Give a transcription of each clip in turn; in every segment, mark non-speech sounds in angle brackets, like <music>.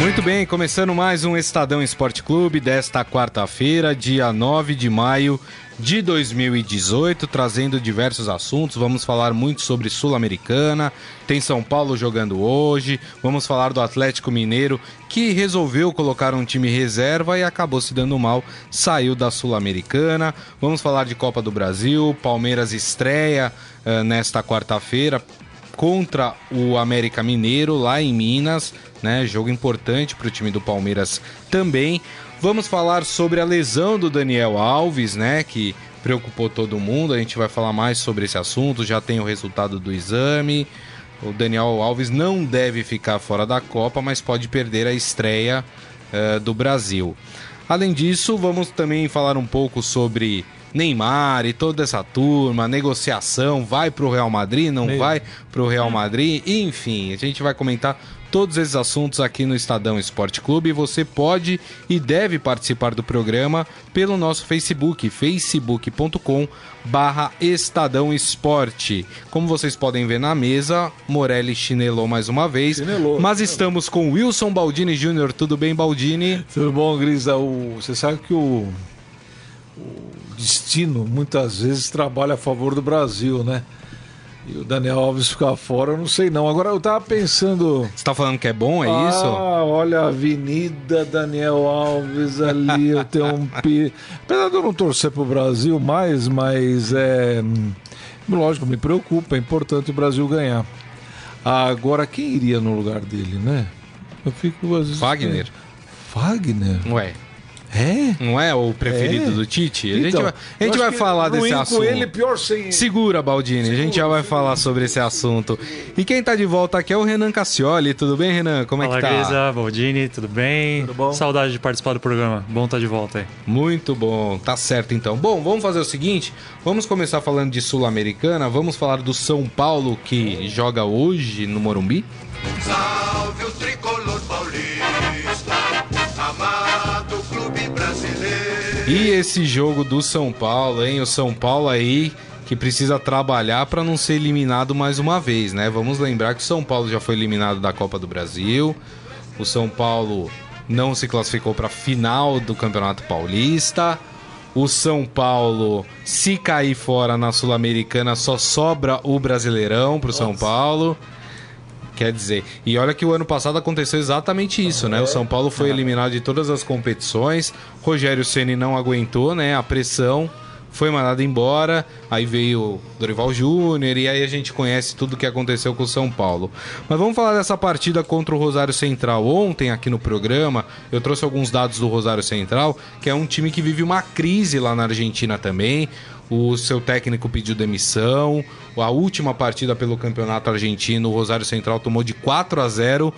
Muito bem, começando mais um Estadão Esporte Clube desta quarta-feira, dia 9 de maio de 2018, trazendo diversos assuntos. Vamos falar muito sobre Sul-Americana, tem São Paulo jogando hoje, vamos falar do Atlético Mineiro que resolveu colocar um time reserva e acabou se dando mal, saiu da Sul-Americana. Vamos falar de Copa do Brasil, Palmeiras estreia uh, nesta quarta-feira contra o América Mineiro lá em Minas, né? Jogo importante para o time do Palmeiras também. Vamos falar sobre a lesão do Daniel Alves, né? Que preocupou todo mundo. A gente vai falar mais sobre esse assunto. Já tem o resultado do exame. O Daniel Alves não deve ficar fora da Copa, mas pode perder a estreia uh, do Brasil. Além disso, vamos também falar um pouco sobre Neymar e toda essa turma, negociação, vai para o Real Madrid, não Meio. vai para o Real Madrid, enfim, a gente vai comentar todos esses assuntos aqui no Estadão Esporte Clube. Você pode e deve participar do programa pelo nosso Facebook, facebook.com barra Estadão Esporte. Como vocês podem ver na mesa, Morelli chinelou mais uma vez. Chinelou, mas estamos com Wilson Baldini Júnior. Tudo bem, Baldini? Tudo bom, Grisa? Você sabe que o destino muitas vezes trabalha a favor do Brasil, né? E o Daniel Alves ficar fora, eu não sei não. Agora eu tava pensando. Você tá falando que é bom, é ah, isso? Ah, olha a Avenida Daniel Alves ali, eu tenho um <laughs> pi. Apesar de eu não torcer pro Brasil mais, mas é. Lógico, me preocupa, é importante o Brasil ganhar. Agora, quem iria no lugar dele, né? Eu fico às vezes. Wagner. Wagner? Ué. É? Não é o preferido é? do Tite? A então, gente vai, a gente vai falar desse assunto. ele, pior sem... Segura, Baldini, segura, a gente já vai segura. falar sobre esse assunto. E quem tá de volta aqui é o Renan Cassioli. Tudo bem, Renan? Como Fala, é que tá? Grisa, Baldini, tudo bem? Tudo bom? Saudade de participar do programa. Bom estar tá de volta aí. Muito bom, tá certo então. Bom, vamos fazer o seguinte: vamos começar falando de Sul-Americana, vamos falar do São Paulo que joga hoje no Morumbi. Salve o tricolor E esse jogo do São Paulo, hein? O São Paulo aí que precisa trabalhar para não ser eliminado mais uma vez, né? Vamos lembrar que o São Paulo já foi eliminado da Copa do Brasil. O São Paulo não se classificou para a final do Campeonato Paulista. O São Paulo, se cair fora na Sul-Americana, só sobra o Brasileirão para o São Paulo. Quer dizer, e olha que o ano passado aconteceu exatamente isso, né? O São Paulo foi eliminado de todas as competições. Rogério Ceni não aguentou, né? A pressão foi mandado embora, aí veio Dorival Júnior e aí a gente conhece tudo o que aconteceu com o São Paulo. Mas vamos falar dessa partida contra o Rosário Central. Ontem aqui no programa eu trouxe alguns dados do Rosário Central, que é um time que vive uma crise lá na Argentina também o seu técnico pediu demissão. A última partida pelo Campeonato Argentino, o Rosário Central tomou de 4 a 0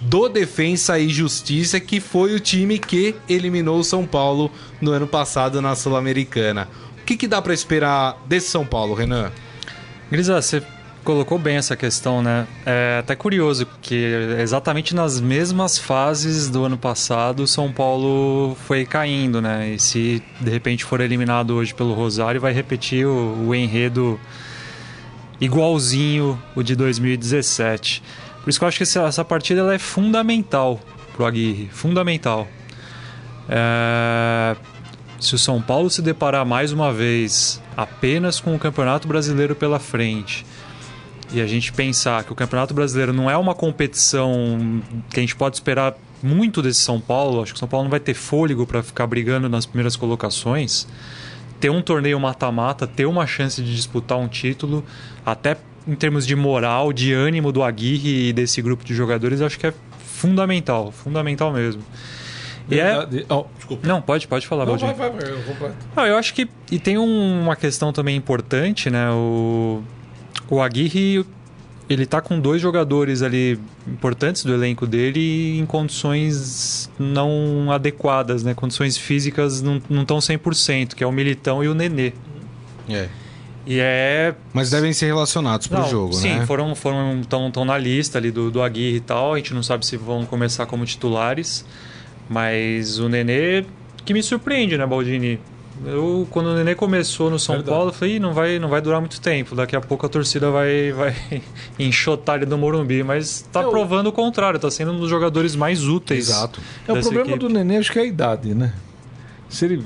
do Defensa e Justiça, que foi o time que eliminou o São Paulo no ano passado na Sul-Americana. O que, que dá para esperar desse São Paulo, Renan? Grisa, você colocou bem essa questão, né? É até curioso, porque exatamente nas mesmas fases do ano passado, São Paulo foi caindo, né? E se de repente for eliminado hoje pelo Rosário, vai repetir o, o enredo igualzinho o de 2017. Por isso que eu acho que essa, essa partida ela é fundamental pro Aguirre, fundamental. É... Se o São Paulo se deparar mais uma vez apenas com o Campeonato Brasileiro pela frente e a gente pensar que o Campeonato Brasileiro não é uma competição que a gente pode esperar muito desse São Paulo, acho que o São Paulo não vai ter fôlego para ficar brigando nas primeiras colocações. Ter um torneio mata-mata, ter uma chance de disputar um título, até em termos de moral, de ânimo do Aguirre e desse grupo de jogadores, acho que é fundamental, fundamental mesmo. E é... Oh, desculpa. Não, pode, pode falar, Não, vai, vai, eu completo. Ah, eu acho que... E tem um, uma questão também importante, né? O o Aguirre ele tá com dois jogadores ali importantes do elenco dele em condições não adequadas, né? Condições físicas não estão 100%, que é o Militão e o Nenê. É. E é... Mas devem ser relacionados para o jogo, sim, né? Sim, foram, foram tão, tão na lista ali do, do Aguirre e tal. A gente não sabe se vão começar como titulares. Mas o Nenê que me surpreende, né, Baldini? Eu, quando o Nenê começou no São Verdade. Paulo, eu falei, "Ih, não vai, não vai durar muito tempo. Daqui a pouco a torcida vai, vai <laughs> enxotar ele do Morumbi. Mas tá o- provando o contrário, tá sendo um dos jogadores mais úteis. Exato. É, o problema equipe. do Nenê acho que é a idade, né? Se ele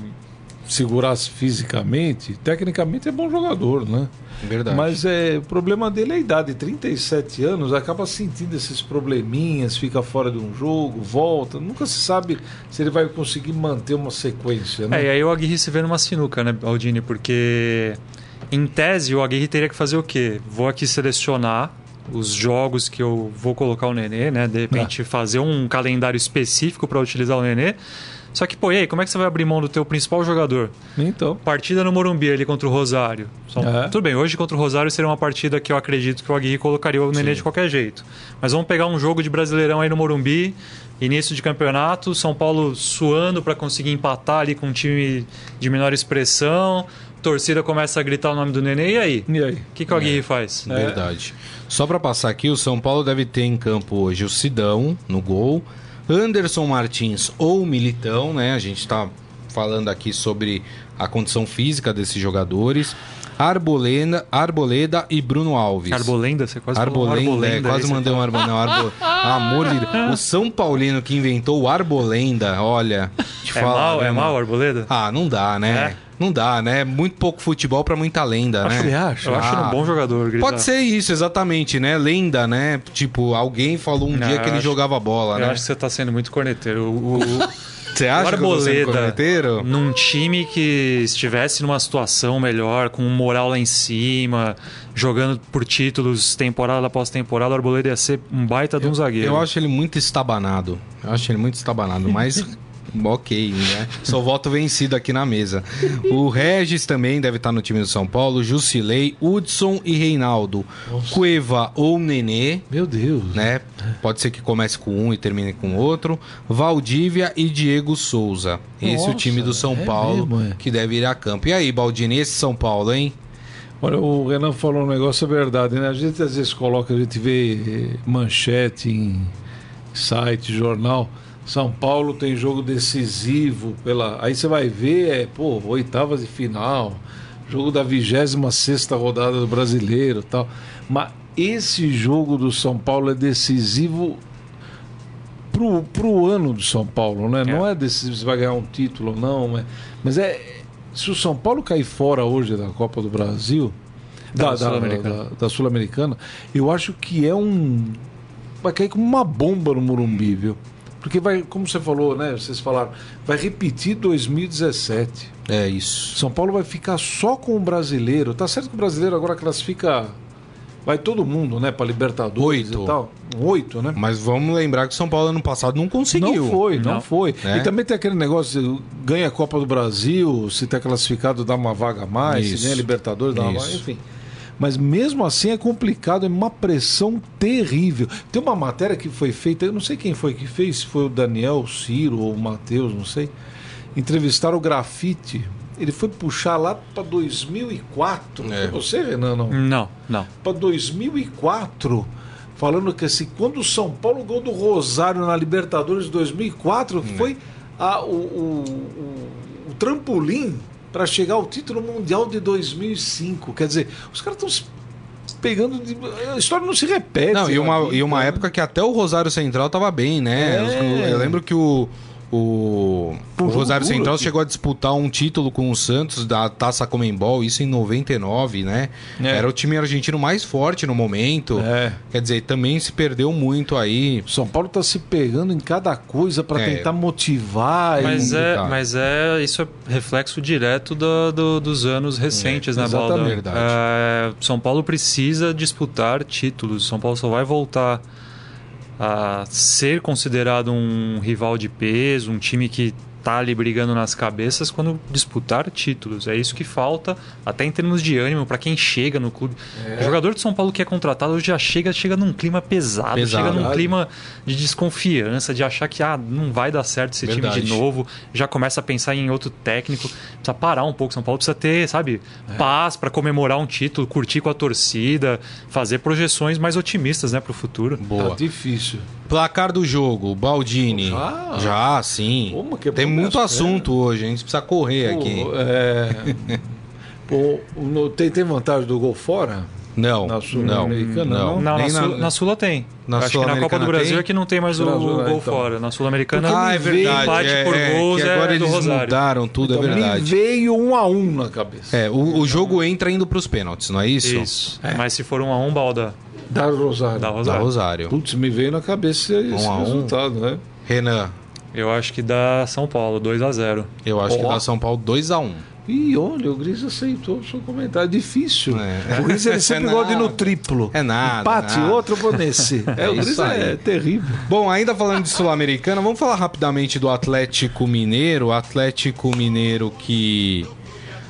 segurasse fisicamente, tecnicamente é bom jogador, né? Verdade. Mas é, o problema dele é a idade. 37 anos, acaba sentindo esses probleminhas, fica fora de um jogo, volta. Nunca se sabe se ele vai conseguir manter uma sequência, né? É, e aí o Aguirre se vê numa sinuca, né, Aldini? Porque, em tese, o Aguirre teria que fazer o quê? Vou aqui selecionar os jogos que eu vou colocar o Nenê, né? De repente, fazer um calendário específico para utilizar o Nenê. Só que, pô, e aí, como é que você vai abrir mão do teu principal jogador? Então, Partida no Morumbi ali contra o Rosário. Só- É. Tudo bem, hoje contra o Rosário seria uma partida que eu acredito que o Aguirre colocaria o Nenê de qualquer jeito. Mas vamos pegar um jogo de Brasileirão aí no Morumbi, início de campeonato, São Paulo suando para conseguir empatar ali com um time de menor expressão, torcida começa a gritar o nome do Nenê, e aí? e aí? O que, que o Aguirre faz? Verdade. Só pra passar aqui, o São Paulo deve ter em campo hoje o Sidão no gol, Anderson Martins ou Militão, né? A gente tá falando aqui sobre a condição física desses jogadores. Arboleda, Arboleda e Bruno Alves. Arbolenda? Você quase falou um Arbolenda, é, quase você mandei um Arbolenda. Arbo... <laughs> Amor de Deus. O São Paulino que inventou o Arbolenda, olha. Te É falar, mal, né, é mal? Arboleda? Ah, não dá, né? É? Não dá, né? Muito pouco futebol pra muita lenda, Você né? acha? Eu acho ele Ah. um bom jogador. gritar. Pode ser isso, exatamente, né? Lenda, né? Tipo, alguém falou um Não, dia que eu ele acho- jogava bola, Eu né? acho que você tá sendo muito corneteiro. O, o- <laughs> Você acha o que eu tô sendo Arboleda, corneteiro? num time que estivesse numa situação melhor, com um moral lá em cima, jogando por títulos temporada após temporada, o Arboleda ia ser um baita de um zagueiro. Eu acho ele muito estabanado. Eu acho ele muito estabanado, mas <laughs> ok, né? Só voto vencido aqui na mesa. O Regis também deve estar no time do São Paulo, Jusilei, Hudson e Reinaldo. Cueva ou Nenê, Meu Deus. né? Pode ser que comece com um e termine com outro. Valdívia e Diego Souza. Esse é o Nossa, time do São é Paulo mesmo, é. que deve ir a campo. E aí, Baldini, esse São Paulo, hein? Olha, o Renan falou um negócio, é verdade, né? A gente às vezes coloca, a gente vê eh, manchete em site, jornal. São Paulo tem jogo decisivo pela. Aí você vai ver, é, pô, oitavas de final, jogo da 26 rodada do brasileiro tal. Mas esse jogo do São Paulo é decisivo pro, pro ano do São Paulo, né? Não é decisivo se vai ganhar um título ou não, mas, mas é. Se o São Paulo cair fora hoje da Copa do Brasil, Da da, Sul-Americana. Sul-Americana, eu acho que é um. Vai cair como uma bomba no Morumbi, viu? Porque vai, como você falou, né? Vocês falaram, vai repetir 2017. É isso. São Paulo vai ficar só com o brasileiro. Tá certo que o brasileiro agora classifica. Vai todo mundo, né? Para Libertadores Oito. e tal. Oito, né? Mas vamos lembrar que São Paulo ano passado não conseguiu. Não foi, não, Não. foi. É. E também tem aquele negócio, de ganha a Copa do Brasil, se tá classificado dá uma vaga a mais, Isso. se ganha a Libertadores dá uma Isso. vaga, enfim. Mas mesmo assim é complicado, é uma pressão terrível. Tem uma matéria que foi feita, eu não sei quem foi que fez, se foi o Daniel, o Ciro ou o Matheus, não sei. Entrevistaram o Grafite. Ele foi puxar lá para 2004. É. Foi você, Renan? Não Não, não. para 2004, falando que assim, quando o São Paulo ganhou do Rosário na Libertadores de 2004, foi a- o, o- o- o trampolim para chegar ao título mundial de 2005. Quer dizer, os caras estão se pegando. De, a história não se repete. Não, e uma, vida, e uma né? época que até o Rosário Central tava bem, né? É. Eu lembro que o, o, o Rosário duro Central aqui. chegou a disputar um título com o Santos da Taça Comembol, isso em 99, né? É. Era o time argentino mais forte no momento. É. Quer dizer, também se perdeu muito aí. São Paulo está se pegando em cada coisa para É. tentar motivar. Mas e... é, mas é isso é reflexo direto do- do- dos anos recentes, É, né, Balda? exatamente. Verdade. É, São Paulo precisa disputar títulos. São Paulo só vai voltar a ser considerado um rival de peso, um time que tá ali brigando nas cabeças quando disputar títulos. É isso que falta, até em termos de ânimo, para quem chega no clube. É. O jogador de São Paulo que é contratado hoje já chega, chega num clima pesado, Pesado. chega num clima de desconfiança, de achar que ah, não vai dar certo esse time Verdade. de novo, já começa a pensar em outro técnico. Precisa parar um pouco. São Paulo precisa ter, sabe, É. paz para comemorar um título, curtir com a torcida, fazer projeções mais otimistas, né, para o futuro. Boa. Tá difícil. Placar do jogo, Baldini. Já? Já, sim. Como que é Temos muito assunto hoje, a gente precisa correr Pô, aqui. é, <laughs> pô, no- tem, tem vantagem do gol fora? Não, Na não, Sul-Americana, não. não? Não, Nem na, Sul- na Sula tem. Na Acho que na Copa do Brasil tem? é que não tem mais o, Brasil, gol então. fora. Na Sul-Americana Ah, é me veio verdade. empate é, por é, gols é agora do eles Rosário. mudaram tudo, Então, é me verdade. veio um a um na cabeça. É, o, o jogo entra indo pros pênaltis, não é isso? Isso. Mas se for um a um, balda Da Rosário. da Da Rosário. Rosário. Putz, me veio na cabeça esse Um a um. resultado, né? Renan, Eu acho que dá São Paulo, 2 a 0 eu acho que Ó. dá São Paulo 2x1. E olha, o Gris aceitou o seu comentário. É difícil. É. O Gris ele <laughs> sempre É gosta de ir no triplo. É nada, Empate, nada. outro, eu vou nesse. <laughs> É, o Gris é terrível. Bom, ainda falando de Sul-Americana, vamos falar rapidamente do Atlético Mineiro. O Atlético Mineiro que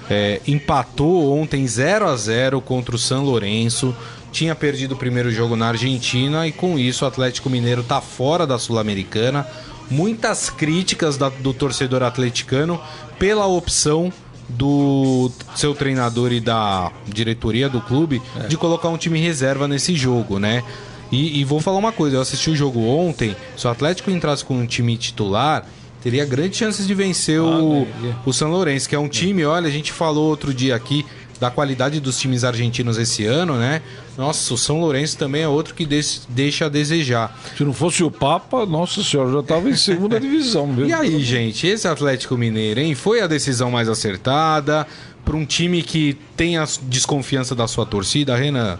é, empatou ontem 0 a 0 contra o San Lourenço. Tinha perdido o primeiro jogo na Argentina e com isso o Atlético Mineiro está fora da Sul-Americana. Muitas críticas da- do torcedor atleticano pela opção do seu treinador e da diretoria do clube É. de colocar um time reserva nesse jogo, né? E, e vou falar uma coisa, eu assisti o jogo ontem, se o Atlético entrasse com um time titular, teria grandes chances de vencer o, ganharia. o São Lourenço, que é um time, olha, a gente falou outro dia aqui da qualidade dos times argentinos esse ano, né? Nossa, o São Lourenço também é outro que deixa a desejar. Se não fosse o Papa, nossa senhora, já estava em segunda divisão, viu? E aí, gente, esse Atlético Mineiro, hein? Foi a decisão mais acertada para um time que tem a desconfiança da sua torcida, Renan?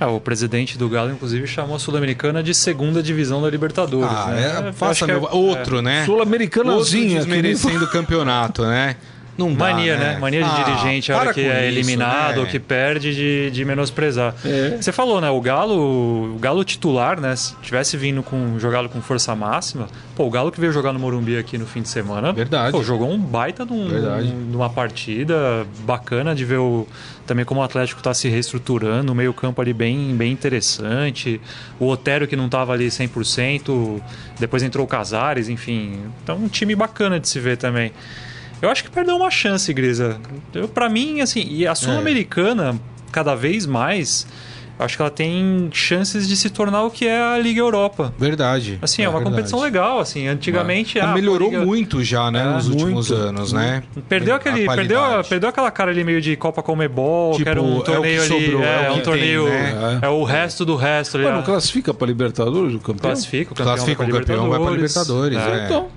É, o presidente do Galo, inclusive, chamou a Sul-Americana de segunda divisão da Libertadores. Ah, né? é, faça que é- meu... outro, né? Outro Sul-Americanazinha. que nem- desmerecendo o campeonato, né? Não dá, Mania, né? Mania de Ah, dirigente, a hora que é isso, eliminado né? ou que perde, de, de menosprezar. É. Você falou, né? O Galo, o Galo titular, né? Se tivesse vindo com jogado com força máxima, pô, o Galo que veio jogar no Morumbi aqui no fim de semana, Verdade. pô, jogou um baita num, Verdade. numa partida bacana de ver o, também como o Atlético está se reestruturando, o meio-campo ali bem, bem interessante. O Otero que não estava ali 100%, depois entrou o Casares, enfim. Então, um time bacana de se ver também. Eu acho que perdeu uma chance, Grisa. Eu, pra mim, assim, e a Sul-Americana, cada vez mais, acho que ela tem chances de se tornar o que é a Liga Europa. Verdade. Assim, é, uma verdade. competição legal, assim. Antigamente. Ela ah, melhorou Liga- muito já, né, É, nos últimos muito, anos, né? Perdeu aquele, perdeu, perdeu aquela cara ali meio de Copa Comebol, Tipo, que era é o um que torneio ali, sobrou, é, é o um torneio, né? é o resto do resto ali. Mano, ah, classifica para Libertadores o campeão? classifica, o campeão Classifica vai o pra campeão, vai pra Libertadores, é. Então,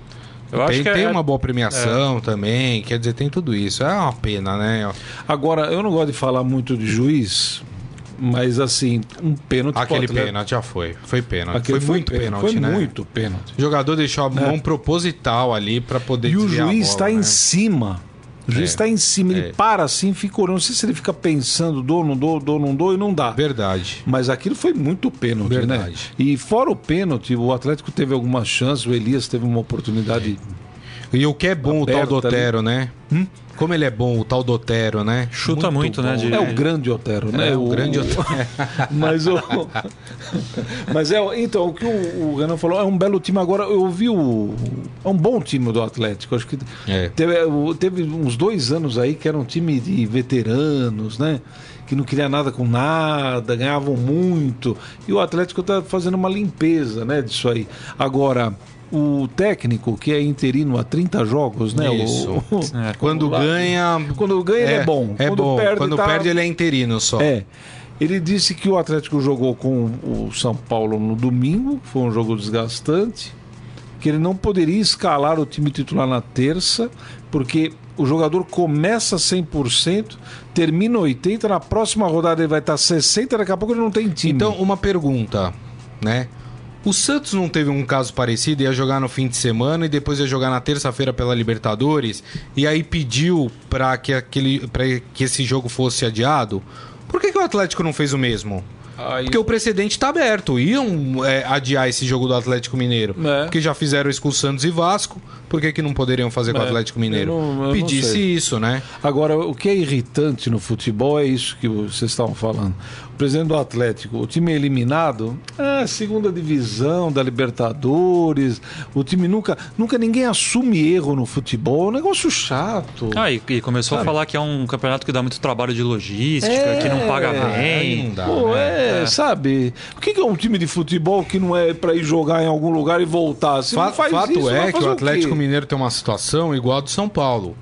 Eu acho tem que tem é, uma boa premiação também, quer dizer, tem tudo isso. É uma pena, né? agora, eu não gosto de falar muito de juiz, mas assim, um pênalti Aquele Atlético- pênalti já foi. Foi pênalti. Aquele foi muito pênalti, Foi né? muito pênalti. O jogador deixou a mão proposital ali pra poder E o juiz está né? em cima. O juiz É. está em cima, ele É. para assim, fica olhando. Não sei se ele fica pensando, dou, não dou, dou, não dou, e não dá. Verdade. Mas aquilo foi muito pênalti, né? Verdade. E fora o pênalti, o Atlético teve algumas chances, o Elias teve uma oportunidade. E o que é bom o tal do Aberta ali. Otero, né? Como ele é bom, o tal do Otero, né? Chuta muito, né, bom. de- É o grande Otero, né? É, o grande Otero. <laughs> Mas o. <laughs> Mas é. Então, o que o, o Renan falou é um belo time. Agora, eu vi o. É um bom time do Atlético. Acho que É. teve, o- teve uns dois anos aí que era um time de veteranos, né? Que não queria nada com nada, ganhavam muito. E o Atlético tá fazendo uma limpeza, né? Disso aí. Agora. O técnico, que é interino há 30 jogos, né? Isso. <laughs> o- É. Quando ganha. Quando ganha, ele é bom. É Quando bom. perde, Quando tá- perde, ele é interino só. É. Ele disse que o Atlético jogou com o São Paulo no domingo, foi um jogo desgastante, que ele não poderia escalar o time titular na terça, porque o jogador começa 100%, termina 80%, na próxima rodada ele vai estar 60%, daqui a pouco ele não tem time. Então, uma pergunta, né? O Santos não teve um caso parecido, ia jogar no fim de semana e depois ia jogar na terça-feira pela Libertadores, e aí pediu para que, aquele, pra que esse jogo fosse adiado? Por que, que o Atlético não fez o mesmo? Aí- Porque o precedente está aberto. Iam é, adiar esse jogo do Atlético Mineiro. É. Porque já fizeram isso com o Santos e Vasco. Por que, que não poderiam fazer com o É, Atlético Mineiro? eu não- eu Pedisse isso, né? Agora, o que é irritante no futebol é isso que vocês estavam falando. O presidente do Atlético, o time é eliminado, é segunda divisão da Libertadores, o time nunca, nunca ninguém assume erro no futebol, é um negócio chato. Ah, e, e começou Sabe? a falar que é um campeonato que dá muito trabalho de logística, É, que não paga Aí bem. não dá, Pô, né? é, É, sabe? O que é um time de futebol que não é pra ir jogar em algum lugar e voltar? Se não Fa- faz fato isso, é que o Atlético? Mineiro tem uma situação igual a do São Paulo.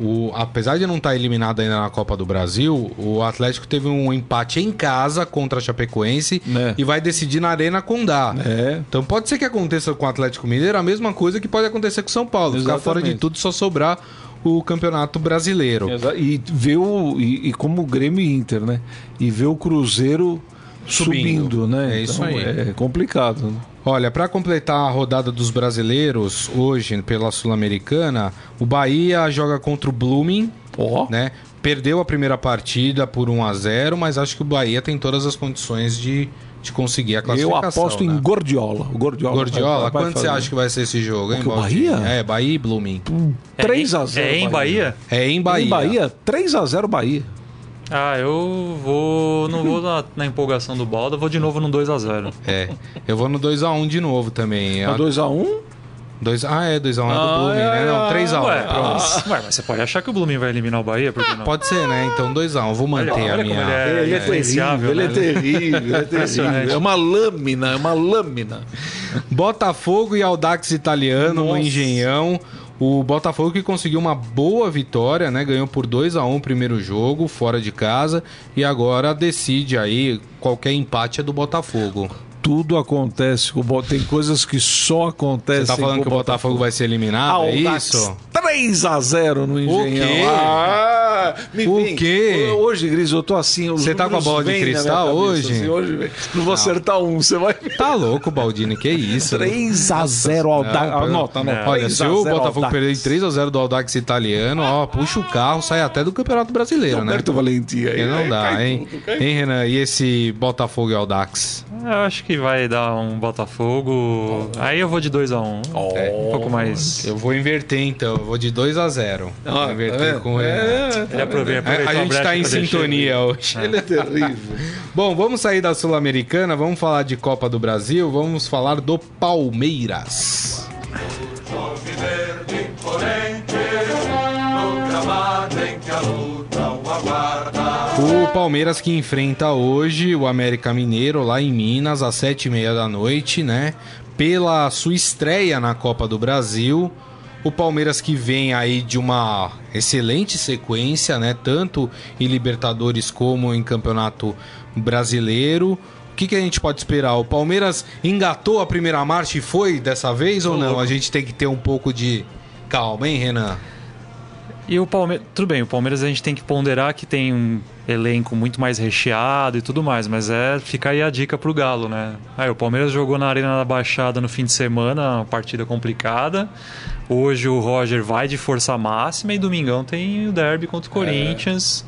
O, apesar de não estar eliminado ainda na Copa do Brasil, o Atlético teve um empate em casa contra a Chapecoense É. e vai decidir na Arena Condá. É. Então pode ser que aconteça com o Atlético Mineiro a mesma coisa que pode acontecer com o São Paulo. Ficar fora de Exatamente. tudo só sobrar o Campeonato Brasileiro. E ver o. E, e como o Grêmio e Inter, né? E ver o Cruzeiro Subindo. subindo, né? É isso Então, aí. É complicado. né? Olha, para completar a rodada dos brasileiros hoje pela Sul-Americana, o Bahia joga contra o Blooming, Ó. né? Perdeu a primeira partida por 1 a 0, mas acho que o Bahia tem todas as condições de, de conseguir a Eu classificação. aposto né? em Gordiola. O Gordiola. Gordiola, vai- vai quanto você acha que vai ser esse jogo, hein, o Baldinho? Bahia? É, Bahia e Blooming. 3 É em- a 0 É em Bahia? É em Bahia. Em Bahia, 3 a 0 Bahia. Ah, eu vou. Não vou na, na empolgação do Balda, vou de novo no 2x0. É. Eu vou no 2x1 de novo também. É A- 2 a 1 dois... Ah, é, 2x1 é do Ah, Blooming, é, né? Não, é, 3x1. Ué, pronto. ué, mas você pode achar que o Blooming vai eliminar o Bahia? Por que não? Pode ser, né? Então 2x1. Vou manter Olha- a olha minha. como ele é- Ele é influenciável, terrível, ele é né? terrível, ele é terrível. É uma lâmina, é uma lâmina. Botafogo e Audax Italiano no Nossa. Engenhão. O Botafogo que conseguiu uma boa vitória, né? Ganhou por 2 a 1 o primeiro jogo, fora de casa, e agora decide aí qualquer empate é do Botafogo. Tudo acontece com o Botafogo. Tem coisas que só acontecem Você tá falando que o Botafogo vai ser eliminado? É Audax, isso? 3 a 0 no Engenhão. quê? Ah, me O vem. quê? Hoje, Gris, eu tô assim. Você tá com a bola de cristal cabeça, hoje? assim, hoje não vou acertar um, você vai. Tá louco, Baldini, que isso? 3 a 0 Audax. Não, Anota, anota. Olha, 3 se o 0 Botafogo perder de 3 a 0 do Audax italiano, ó, puxa o carro, sai até do Campeonato Brasileiro, né? Roberto Valentim aí. Não dá, hein? Hein, Renan? E esse Botafogo e Audax? Eu acho que vai dar um Botafogo. Aí eu vou de 2x1. Um pouco mais. Eu vou inverter então, eu vou de 2 a 0 Ah, Vou tá inverter vendo? com Renan. É, Ele aproveita, A, a gente tá em que sintonia hoje. Ele é terrível. Bom, vamos sair da Sul-Americana, vamos falar de Copa do Brasil, vamos falar do Palmeiras. O Palmeiras que enfrenta hoje o América Mineiro lá em Minas às sete e meia da noite, né? Pela sua estreia na Copa do Brasil. O Palmeiras que vem aí de uma excelente sequência, né? Tanto em Libertadores como em Campeonato Brasileiro. O que, que a gente pode esperar? O Palmeiras engatou a primeira marcha e foi dessa vez ou não? A gente tem que ter um pouco de calma, hein, Renan? E o Palmeiras. Tudo bem, o Palmeiras a gente tem que ponderar que tem um elenco muito mais recheado e tudo mais, mas é. Fica aí a dica pro Galo, né? Aí, o Palmeiras jogou na Arena da Baixada no fim de semana, uma partida complicada. Hoje o Roger vai de força máxima e domingão tem o derby contra o Corinthians.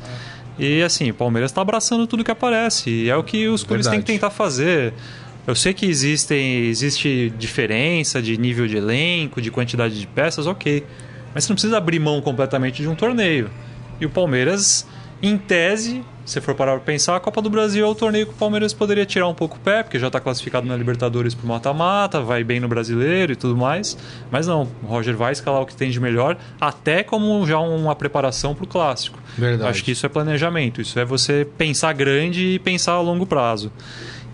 E assim, o Palmeiras tá abraçando tudo que aparece. E é o que os clubes têm que tentar fazer. Eu sei que existem, existe diferença de nível de elenco, de quantidade de peças, ok. Mas você não precisa abrir mão completamente de um torneio. E o Palmeiras, em tese, se for parar para pensar, a Copa do Brasil é o torneio que o Palmeiras poderia tirar um pouco o pé, porque já está classificado na Libertadores pro mata-mata, vai bem no brasileiro e tudo mais. Mas não, o Roger vai escalar o que tem de melhor, até como já uma preparação para o clássico. Verdade. Acho que isso é planejamento, isso é você pensar grande e pensar a longo prazo.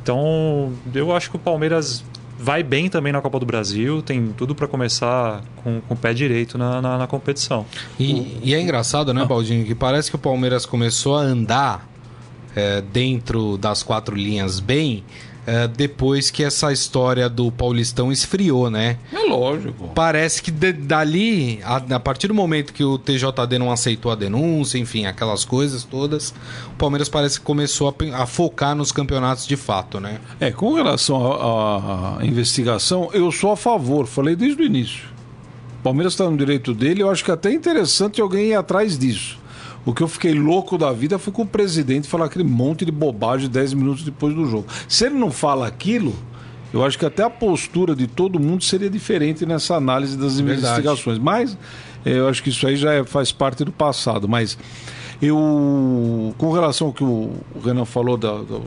Então, eu acho que o Palmeiras vai bem também na Copa do Brasil, tem tudo para começar com, com o pé direito na, na, na competição. E, e é engraçado, né, Baldinho, que parece que o Palmeiras começou a andar é, dentro das quatro linhas bem é, depois que essa história do Paulistão esfriou, né? É lógico. Parece que de- dali, a, a partir do momento que o TJD não aceitou a denúncia, enfim, aquelas coisas todas, o Palmeiras parece que começou a, a focar nos campeonatos de fato, né? É, com relação à à investigação, eu sou a favor, falei desde o início. O Palmeiras está no direito dele, eu acho que é até interessante alguém ir atrás disso. O que eu fiquei louco da vida foi com o presidente falar aquele monte de bobagem 10 minutos depois do jogo. Se ele não fala aquilo, eu acho que até a postura de todo mundo seria diferente nessa análise das Verdade. investigações. Mas eh, eu acho que isso aí já é- faz parte do passado. Mas eu, com relação ao que o Renan falou da- do,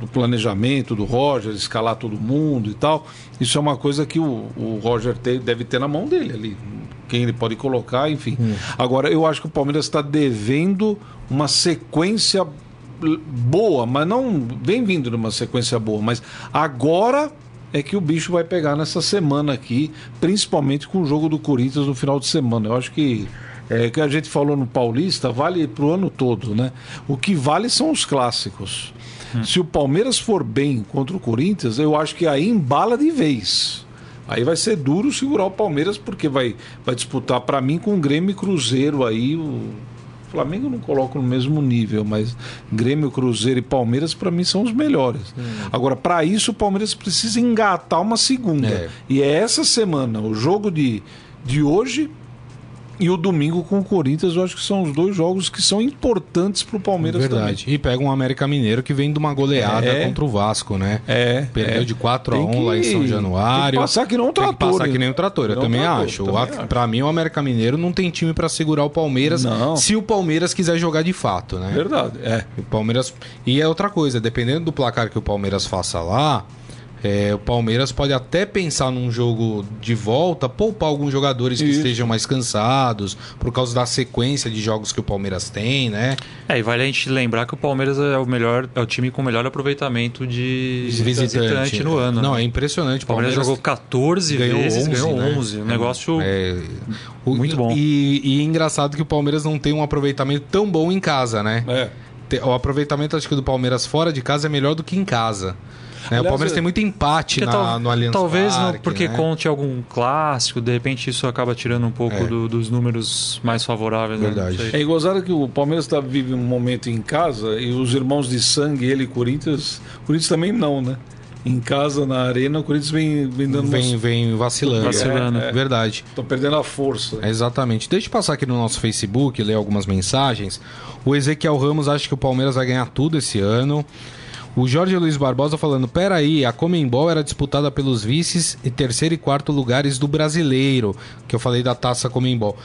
do planejamento do Roger, escalar todo mundo e tal, isso é uma coisa que o, o Roger deve ter na mão dele ali. Quem ele pode colocar, enfim. Agora, eu acho que o Palmeiras está devendo uma sequência boa, mas não vem vindo numa sequência boa. Mas agora é que o bicho vai pegar nessa semana aqui, principalmente com o jogo do Corinthians no final de semana. Eu acho que é que a gente falou no Paulista vale para o ano todo, né? O que vale são os clássicos. Hum. Se o Palmeiras for bem contra o Corinthians, eu acho que aí embala de vez. Aí vai ser duro segurar o Palmeiras, porque vai, vai disputar, para mim, com o Grêmio e Cruzeiro aí. O Flamengo não coloco no mesmo nível, mas Grêmio, Cruzeiro e Palmeiras, para mim, são os melhores. Hum. Agora, para isso, o Palmeiras precisa engatar uma segunda. É. E é essa semana, o jogo de, de hoje e o domingo com o Corinthians, eu acho que são os dois jogos que são importantes para o Palmeiras Verdade. Também. E pega um América Mineiro que vem de uma goleada é. contra o Vasco, né? É. Perdeu é. de 4 a 1 que... lá em São Januário. Tem que passar que não um trator. Tem que passar que nem um trator, eu também trator, acho. Também Para mim, o América Mineiro não tem time para segurar o Palmeiras não. se o Palmeiras quiser jogar de fato, né? Verdade, é. O Palmeiras... E é outra coisa, dependendo do placar que o Palmeiras faça lá é, o Palmeiras pode até pensar num jogo de volta, poupar alguns jogadores que Isso. estejam mais cansados, por causa da sequência de jogos que o Palmeiras tem, né? É, e vale a gente lembrar que o Palmeiras é o melhor, é o time com o melhor aproveitamento de visitante, visitante no ano. Não, né? é impressionante. O Palmeiras, Palmeiras jogou 14 ganhou vezes, 11, ganhou 11. Né? Um negócio é, o, muito bom. E, e é engraçado que o Palmeiras não tem um aproveitamento tão bom em casa, né? É. O aproveitamento, acho que do Palmeiras fora de casa é melhor do que em casa. É, Aliás, o Palmeiras tem muito empate na, tal, no Allianz Talvez Parque, porque né? conte algum clássico, de repente isso acaba tirando um pouco é. do, dos números mais favoráveis. Né? Verdade. Né? É gozado que o Palmeiras tá, vive um momento em casa e os irmãos de sangue, ele e Corinthians, Corinthians também não, né? em casa, na arena, o Corinthians vem, vem dando Vem, umas... vem vacilando. Vacilando, é, é. verdade. Estão perdendo a força. É, exatamente. Deixa eu passar aqui no nosso Facebook, ler algumas mensagens. O Ezequiel Ramos acha que o Palmeiras vai ganhar tudo esse ano. O Jorge Luiz Barbosa falando: peraí, a Comembol era disputada pelos vices e terceiro e quarto lugares do brasileiro, que eu falei da taça Comembol.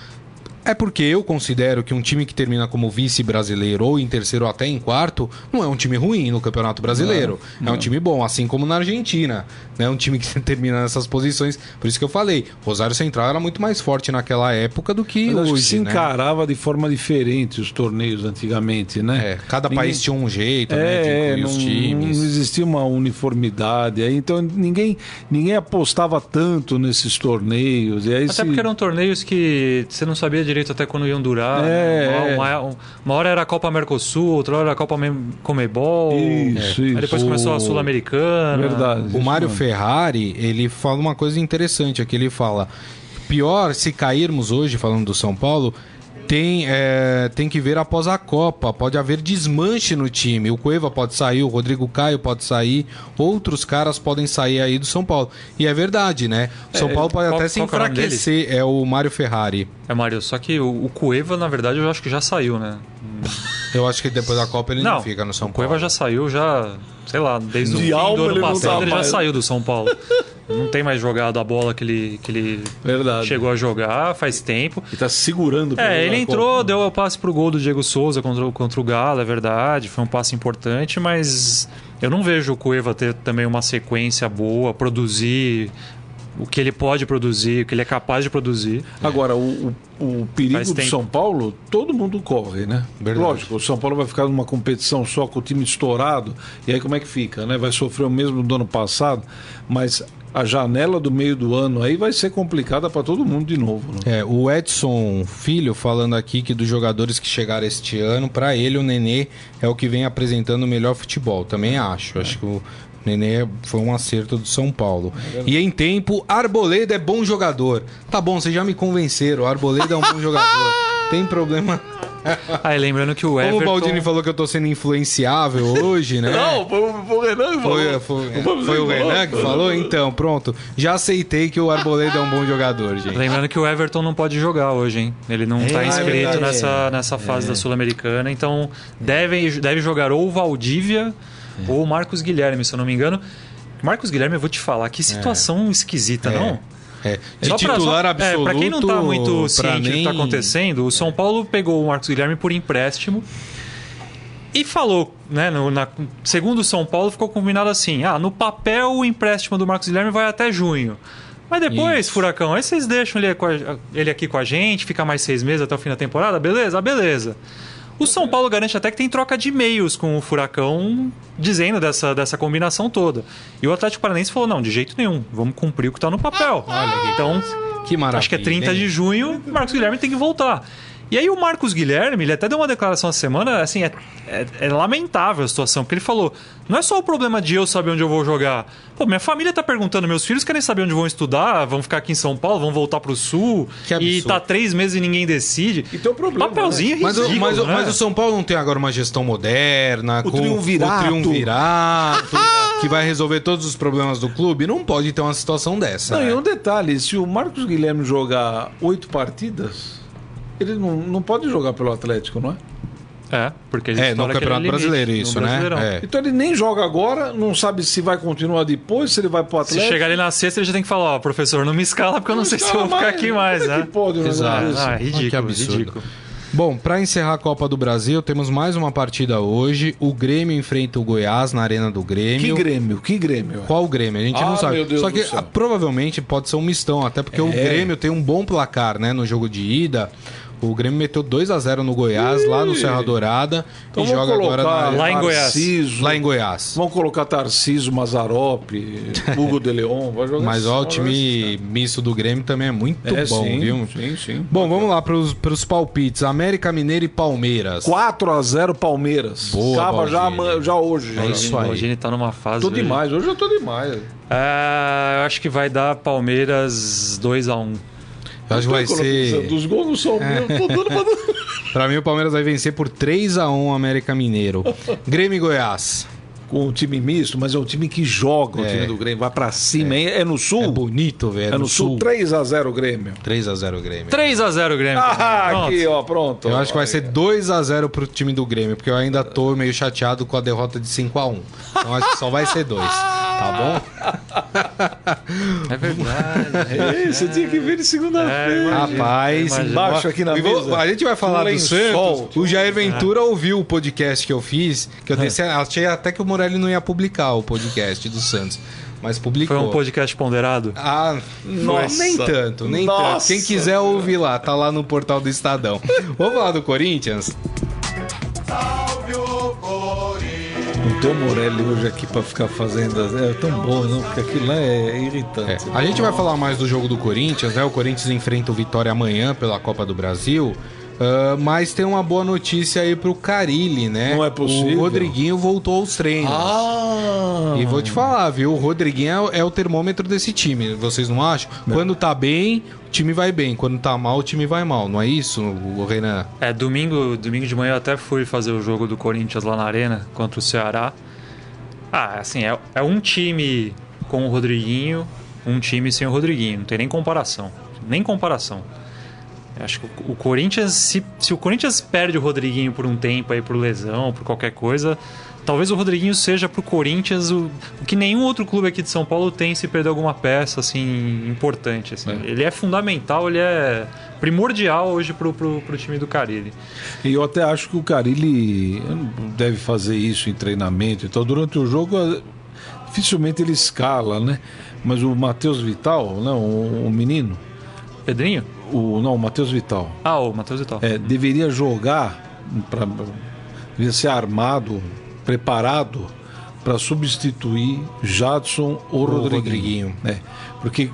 É porque eu considero que um time que termina como vice brasileiro ou em terceiro ou até em quarto não é um time ruim no Campeonato Brasileiro. Não, não. É um time bom, assim como na Argentina. É né? um time que <laughs> termina nessas posições. Por isso que eu falei, Rosário Central era muito mais forte naquela época do que Mas hoje. Que se né? encarava de forma diferente os torneios antigamente, né? É, cada ninguém... país tinha um jeito, né, é, né? De não, os times. Não existia uma uniformidade. Aí, então ninguém, ninguém apostava tanto nesses torneios. E aí Até se... porque eram torneios que você não sabia direito até quando iam durar. É, né? uma, uma, uma, hora era a Copa Mercosul, outra hora era a Copa Comebol. Isso, é. isso. Aí depois começou a Sul-Americana. Verdade. O Mário Ferrari, ele fala uma coisa interessante aqui. Ele fala: pior se cairmos hoje, falando do São Paulo, tem, é, tem que ver após a Copa. Pode haver desmanche no time. O Cueva pode sair, o Rodrigo Caio pode sair, outros caras podem sair aí do São Paulo. E é verdade, né? O São é, Paulo pode qual, até se é enfraquecer. É, o Mário Ferrari. É, Mário, só que o, o Cueva, na verdade, eu acho que já saiu, né? Eu acho que depois da Copa ele não, não fica no São Paulo. O Cueva já saiu, já, sei lá, desde De o fim do ano passado ele, ele já saiu do São Paulo. <laughs> não tem mais jogado a bola que ele, que ele Verdade. chegou a jogar faz tempo. E tá segurando. É, ele entrou, Copa. deu o passe pro gol do Diego Souza contra, contra o Galo, é verdade, foi um passe importante, mas eu não vejo o Cueva ter também uma sequência boa, produzir o que ele pode produzir, o que ele é capaz de produzir. Agora, o, o, o perigo do São Paulo, todo mundo corre, né? Verdade. Lógico, o São Paulo vai ficar numa competição só com o time estourado, e aí como é que fica, né? Vai sofrer o mesmo do ano passado, mas a janela do meio do ano aí vai ser complicada para todo mundo de novo. Né? É, o Edson Filho falando aqui que dos jogadores que chegaram este ano, para ele o Nenê é o que vem apresentando o melhor futebol. Também acho. É. Acho que o Nenê foi um acerto do São Paulo. É e em tempo, Arboleda é bom jogador. Tá bom, vocês já me convenceram. Arboleda é um bom jogador. <laughs> Tem problema. <laughs> Aí lembrando que o Everton... Como o Baldini falou que eu tô sendo influenciável hoje, né? Não, foi, foi o Renan que falou. Foi, foi, foi o Renan que falou? Então, pronto. Já aceitei que o Arboleda é um bom jogador, gente. Lembrando que o Everton não pode jogar hoje, hein? Ele não tá é, tá inscrito é, nessa, nessa fase é. da Sul-Americana, então deve, deve jogar ou o Valdívia é. ou o Marcos Guilherme, se eu não me engano. Marcos Guilherme, eu vou te falar, que situação é. esquisita, não? É, de só titular pra, só, absoluto. É, pra quem não tá muito ciente nem... do que tá acontecendo, o São Paulo pegou o Marcos Guilherme por empréstimo e falou, né? No, na, segundo o São Paulo, ficou combinado assim: ah, no papel o empréstimo do Marcos Guilherme vai até junho. Mas depois, Isso. Furacão, aí vocês deixam ele, ele aqui com a gente, fica mais seis meses até o fim da temporada, beleza? Beleza. O São Paulo garante até que tem troca de e-mails com o Furacão dizendo dessa, dessa combinação toda. E o Atlético Paranaense falou: não, de jeito nenhum, vamos cumprir o que está no papel. então, Que maravilha. acho que é 30 hein? de junho, Marcos Guilherme tem que voltar. E aí o Marcos Guilherme, ele até deu uma declaração essa semana, assim, é, é- é lamentável a situação, porque ele falou, não é só o problema de eu saber onde eu vou jogar. Pô, minha família tá perguntando, meus filhos querem saber onde vão estudar, vão ficar aqui em São Paulo, vão voltar pro Sul, Que absurdo. e tá três meses e ninguém decide. E tem um problema, Papelzinho Mas, o- ridículo, mas, o- né? mas o São Paulo não tem agora uma gestão moderna, O com triunvirato. o triunvirato, <laughs> que vai resolver todos os problemas do clube? Não pode ter uma situação dessa. Não, né? e um detalhe, se o Marcos Guilherme jogar oito partidas, ele não, não pode jogar pelo Atlético, não é? É, porque ele É, no Campeonato limite, Brasileiro isso, né? É. Então ele nem joga agora, não sabe se vai continuar depois, se ele vai pro Se Atlético. chegar ali na sexta, ele já tem que falar, ó, professor, não me escala porque eu não, sei se eu vou ficar aqui mais, é né? que pode Exato. desse? Ah, é Ah, que ridículo, absurdo. ridículo. Bom, para encerrar a Copa do Brasil, temos mais uma partida hoje. O Grêmio enfrenta o Goiás na Arena do Que Grêmio. Grêmio, que Grêmio. Qual o Grêmio? A gente Ah, não sabe. meu Deus Só do que céu. ah, provavelmente pode ser um mistão, até porque o É. Grêmio tem um bom placar, né, no jogo de ida. O Grêmio meteu 2 a 0 no Goiás, lá no Serra Dourada, Então e vamos joga agora colocar na... Lá em Goiás. Tarciso, lá em Goiás. Vamos colocar Tarciso, Mazarope, <laughs> Hugo de Leon, vai jogar Mas ó, o time misto do Grêmio também é muito É, bom, sim, viu? sim, sim. Bom, vamos lá para os palpites. América Mineiro e Palmeiras. 4 a 0 Palmeiras. Boa, Acaba já, já hoje. É já. isso aí. Hoje ele tá numa fase. Tô demais, hoje eu tô demais. É, eu acho que vai dar Palmeiras 2x1. Eu acho que vai ser. Dos gols não são meus. Tô dando pra... <laughs> Pra mim, o Palmeiras vai vencer por 3 a 1 América Mineiro. Grêmio e Goiás. Com um time misto, mas é um time que joga o É. time do Grêmio. Vai pra cima, hein? É no Sul? É bonito, velho. É no Sul, 3 a 0 Grêmio. 3 a 0 Grêmio. 3x0 Grêmio. Ah, Pronto. aqui, ó, pronto. Eu acho que vai ser Olha. 2 a 0 pro time do Grêmio, porque eu ainda tô meio chateado com a derrota de 5 a 1. Então acho que só vai ser 2, tá bom? É verdade. <laughs> Você tinha que ver de É, segunda-feira. imagina. Rapaz, Imagina. Embaixo aqui na E vou- mesa. a gente vai falar do. Santos. O Jair Ventura ouviu o podcast que eu fiz, que eu disse, achei até que o Morelli não ia publicar o podcast do Santos, mas publicou. Foi um podcast ponderado? Ah, Nossa. nem tanto, nem Nossa. tanto. Quem quiser ouvir lá, tá lá no portal do Estadão. <laughs> Vamos falar do Corinthians? Não tem o Morelli hoje aqui pra ficar fazendo. É tão bom, não? Porque aquilo lá é É, irritante. a gente vai falar mais do jogo do Corinthians, né? O Corinthians enfrenta o Vitória amanhã pela Copa do Brasil. Ah, mas tem uma boa notícia aí pro Carilli, né? Não é possível. O Rodriguinho voltou aos treinos. Ah! E vou te falar, viu? O Rodriguinho é, é o termômetro desse time, vocês não acham? Quando tá bem, o time vai bem. Quando tá mal, o time vai mal. Não é isso, o Renan? É, domingo, domingo de manhã eu até fui fazer o jogo do Corinthians lá na Arena contra o Ceará. Ah, assim, é, é um time com o Rodriguinho, um time sem o Rodriguinho. Não tem nem comparação. Nem comparação. Acho que o, Corinthians, se, se o Corinthians perde o Rodriguinho por um tempo aí, por lesão, por qualquer coisa, talvez o Rodriguinho seja pro Corinthians o, o que nenhum outro clube aqui de São Paulo tem se perder alguma peça, assim, importante. assim. Ele é fundamental, ele é primordial hoje pro, pro, pro time do Carilli. E eu até acho que o Carilli deve fazer isso em treinamento. Então, durante o jogo, eh, dificilmente ele escala, né? Mas o Matheus Vital, não, o, o menino, Pedrinho? O, não, o Matheus Vital, Ah, o Matheus Vital. é, deveria jogar, pra, deveria ser armado, preparado para substituir Jadson ou Rodriguinho. Rodriguinho. É, porque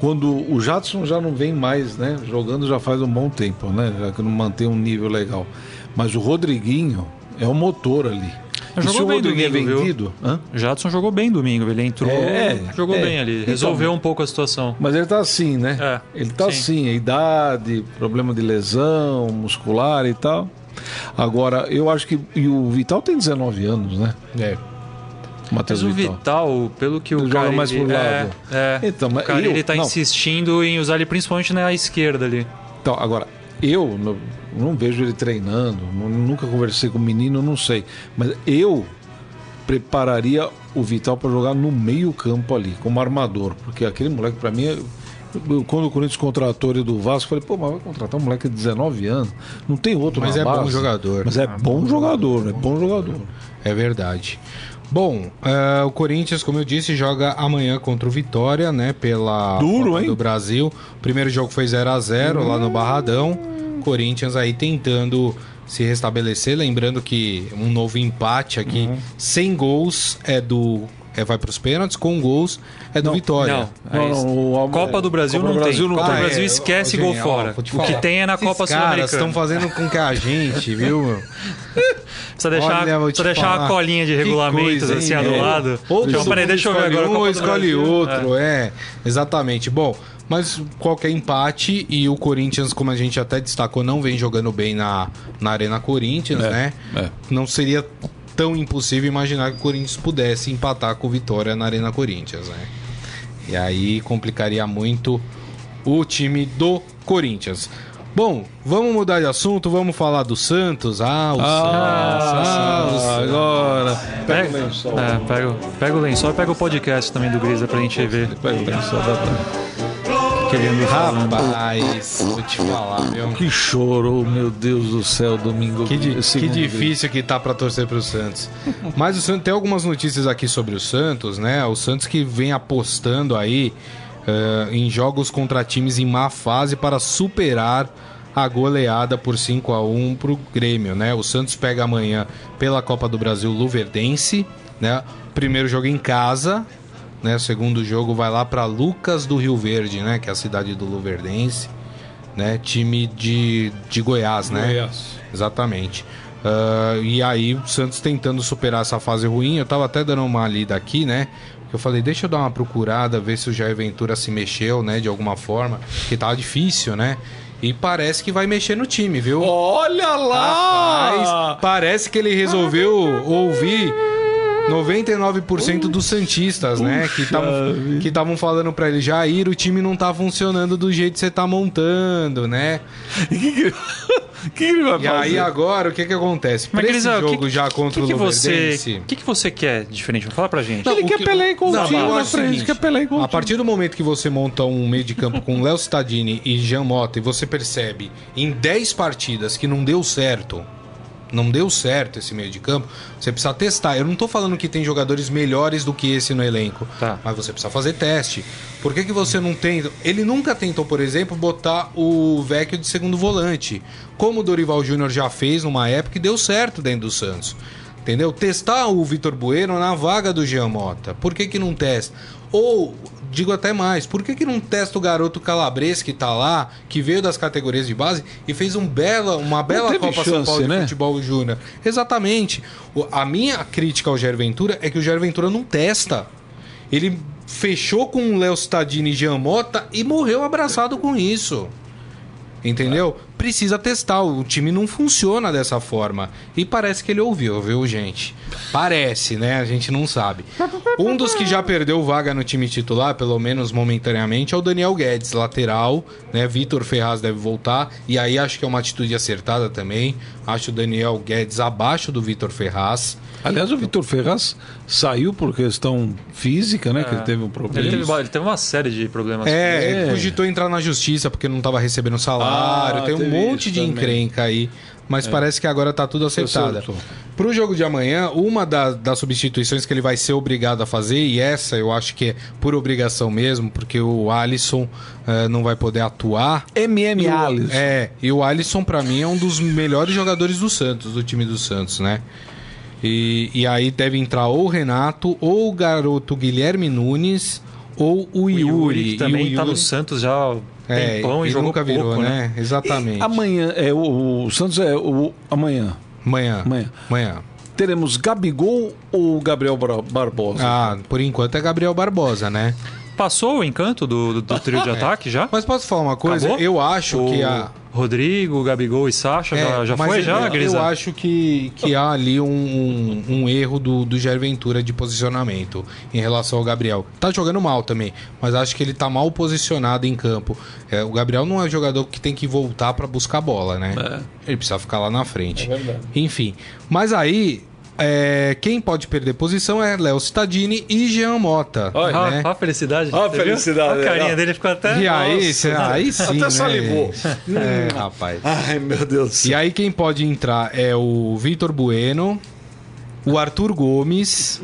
quando o Jadson já não vem mais, né? Jogando já faz um bom tempo, né? Já que não mantém um nível legal. Mas o Rodriguinho é o motor ali. Jogou se o bem domingo, é viu? vendido, hã? O Jadson jogou bem domingo, ele entrou, É, jogou é. bem ali, Então, resolveu um pouco a situação. Mas ele tá assim, né? É, ele tá sim. assim, a idade, problema de lesão muscular e tal. Agora, eu acho que. E o Vital tem 19 anos, né? É. O Matheus Mas o Vital. Vital, pelo que o Ele joga cara mais pro é, lado. É, Então, mas o cara eu- ele tá não. insistindo em usar ele principalmente na esquerda ali. Então, agora, eu não, não vejo ele treinando, nu- nunca conversei com o menino, não sei. Mas eu prepararia o Vital para jogar no meio-campo ali, como armador, porque aquele moleque, para mim, é- quando o Corinthians contratou ele do Vasco, eu falei, pô, mas vai contratar um moleque de 19 anos, não tem outro Mas na é bom base. jogador. Mas é bom jogador, é bom jogador. É verdade. Bom, eh, o Corinthians, como eu disse, joga amanhã contra o Vitória, né? Pela Duro, Copa hein? do Brasil. O primeiro jogo foi 0 a 0 lá no Barradão. Corinthians aí tentando se restabelecer. Lembrando que um novo empate aqui, sem gols, é do. É, vai para os pênaltis, com gols é do Vitória. Não, é Não, não, o- Copa do Brasil Copa não Brasil tem. não Copa tem. do Brasil É, esquece gol fora. o que tem é na Esses Copa Sul-Americana. estão fazendo com que a gente, viu? meu? <laughs> Precisa deixar, Olha, precisa deixar uma colinha de regulamentos coisa, assim do lado. Ou Então, peraí, deixa eu ver escolhe agora. Um, escolhe outro, é. Exatamente. Bom, mas qualquer empate e o Corinthians, como a gente até destacou, não vem jogando bem na, na Arena Corinthians, É, né? é. Não seria tão impossível imaginar que o Corinthians pudesse empatar com o Vitória na Arena Corinthians, né? E aí complicaria muito o time do Corinthians. Bom, vamos mudar de assunto, vamos falar do Santos. Ah, o Santos. Ah, o Santos. agora. Pega Pega, o lençol. é, pega, o- pega o lençol e pega o podcast também do Grisa pra gente ver Pega o lençol. dá pra- o que ele anda falando. Rapaz, vou te falar, meu. Que choro, meu Deus do céu, domingo. Que, di- que difícil que tá pra torcer pro Santos. Mas o Santos tem algumas notícias aqui sobre o Santos, né? O Santos que vem apostando aí eh, em jogos contra times em má fase para superar a goleada por 5 a 1 pro Grêmio, né? O Santos pega amanhã pela Copa do Brasil Luverdense, né? Primeiro jogo em casa, né? O segundo jogo vai lá para Lucas do Rio Verde, né? Que é a cidade do Luverdense, né? Time de, de Goiás, né? Goiás. Exatamente. Ah, e aí o Santos tentando superar essa fase ruim. Eu tava até dando uma lida aqui, né? Que Eu falei, deixa eu dar uma procurada, ver se o Jair Ventura se mexeu, né? De alguma forma. Que tava difícil, né? E parece que vai mexer no time, viu? Olha Rapaz, lá! parece que ele resolveu ouvir 99% dos Santistas, né? Que estavam que estavam falando pra ele, Jair, o time não tá funcionando do jeito que você tá montando, né? O que, que, <laughs> que ele vai E fazer? aí agora, o que que acontece? Pra esse jogo que- já contra que que o você, Luverdense... O que, que você quer diferente? Fala pra gente. Ele o quer que- Pelé e Coutinho Não, eu na acho o frente, seguinte, quer Pelé e Coutinho. A partir do momento que você monta um meio de campo com Léo Stadini e Jean Mota e você percebe em 10 partidas que não deu certo, não deu certo esse meio de campo, você precisa testar. Eu não tô falando que tem jogadores melhores do que esse no elenco, Tá. mas você precisa fazer teste. Por que, que você não tenta? Ele nunca tentou, por exemplo, botar o Vecchio de segundo volante, como o Dorival Júnior já fez numa época e deu certo dentro do Santos. Entendeu? Testar o Vitor Bueno na vaga do Jean Mota. Por que, que não testa? Ou, digo até mais, por que, que não testa o garoto Calabres que tá lá, que veio das categorias de base e fez um bela, uma bela Copa São chance, Paulo de né? Futebol Júnior? Exatamente. A minha crítica ao Jair Ventura é que o Jair Ventura não testa. Ele fechou com o Léo Stadini e Jean Mota e morreu abraçado com isso. Entendeu? Precisa testar. O time não funciona dessa forma. E parece que ele ouviu, viu, gente? Parece, né? A gente não sabe. Um dos que já perdeu vaga no time titular, pelo menos momentaneamente, é o Daniel Guedes, lateral. Né? Vitor Ferraz deve voltar. E aí acho que é uma atitude acertada também. Acho o Daniel Guedes abaixo do Vitor Ferraz. Aliás, o Vitor Ferraz saiu por questão física, né? Que ele teve um problema. Ele teve, ele teve uma série de problemas. É, É. ele cogitou entrar na justiça porque não estava recebendo salário. Ah, tem um monte de também. encrenca aí. Mas parece que agora tá tudo acertado. Acertou. Pro jogo de amanhã, uma da- das substituições que ele vai ser obrigado a fazer, e essa eu acho que é por obrigação mesmo, porque o Alisson eh, não vai poder atuar. MM o- Alisson. É, e o Alisson, pra mim, é um dos melhores jogadores do Santos, do time do Santos, né? E, e aí deve entrar ou o Renato, ou o garoto Guilherme Nunes, ou o O Yuri. Yuri, que E também o tá no Yuri- Santos já é, tempão e e jogou nunca virou, pouco, né? Exatamente. Amanhã, é, o, o Santos é o, amanhã. Amanhã. Amanhã. Amanhã. Teremos Gabigol ou Gabriel Bar- Barbosa? Ah, por enquanto é Gabriel Barbosa, né? Passou o encanto do, do, do trio de <laughs> ataque já? Mas posso falar uma coisa? Acabou? Eu acho o que a. Rodrigo, Gabigol e Sacha já, É, já mas foi, eu, já, eu, Grisa? acho que, que há ali um, um, um erro do, do Jair Ventura de posicionamento em relação ao Gabriel. Tá jogando mal também, mas acho que ele tá mal posicionado em campo. É, o Gabriel não é jogador que tem que voltar para buscar bola, né? Ele precisa ficar lá na frente. É verdade. Enfim, mas aí. É, quem pode perder posição é Léo Cittadini e Jean Mota. Olha, né? Ah, a felicidade. Ó a viu? felicidade, A carinha ó. dele ficou até... E aí, Nossa. aí sim. Até né? salivou. É, rapaz. Ai, meu Deus do E céu. aí quem pode entrar é o Vitor Bueno, o Arthur Gomes,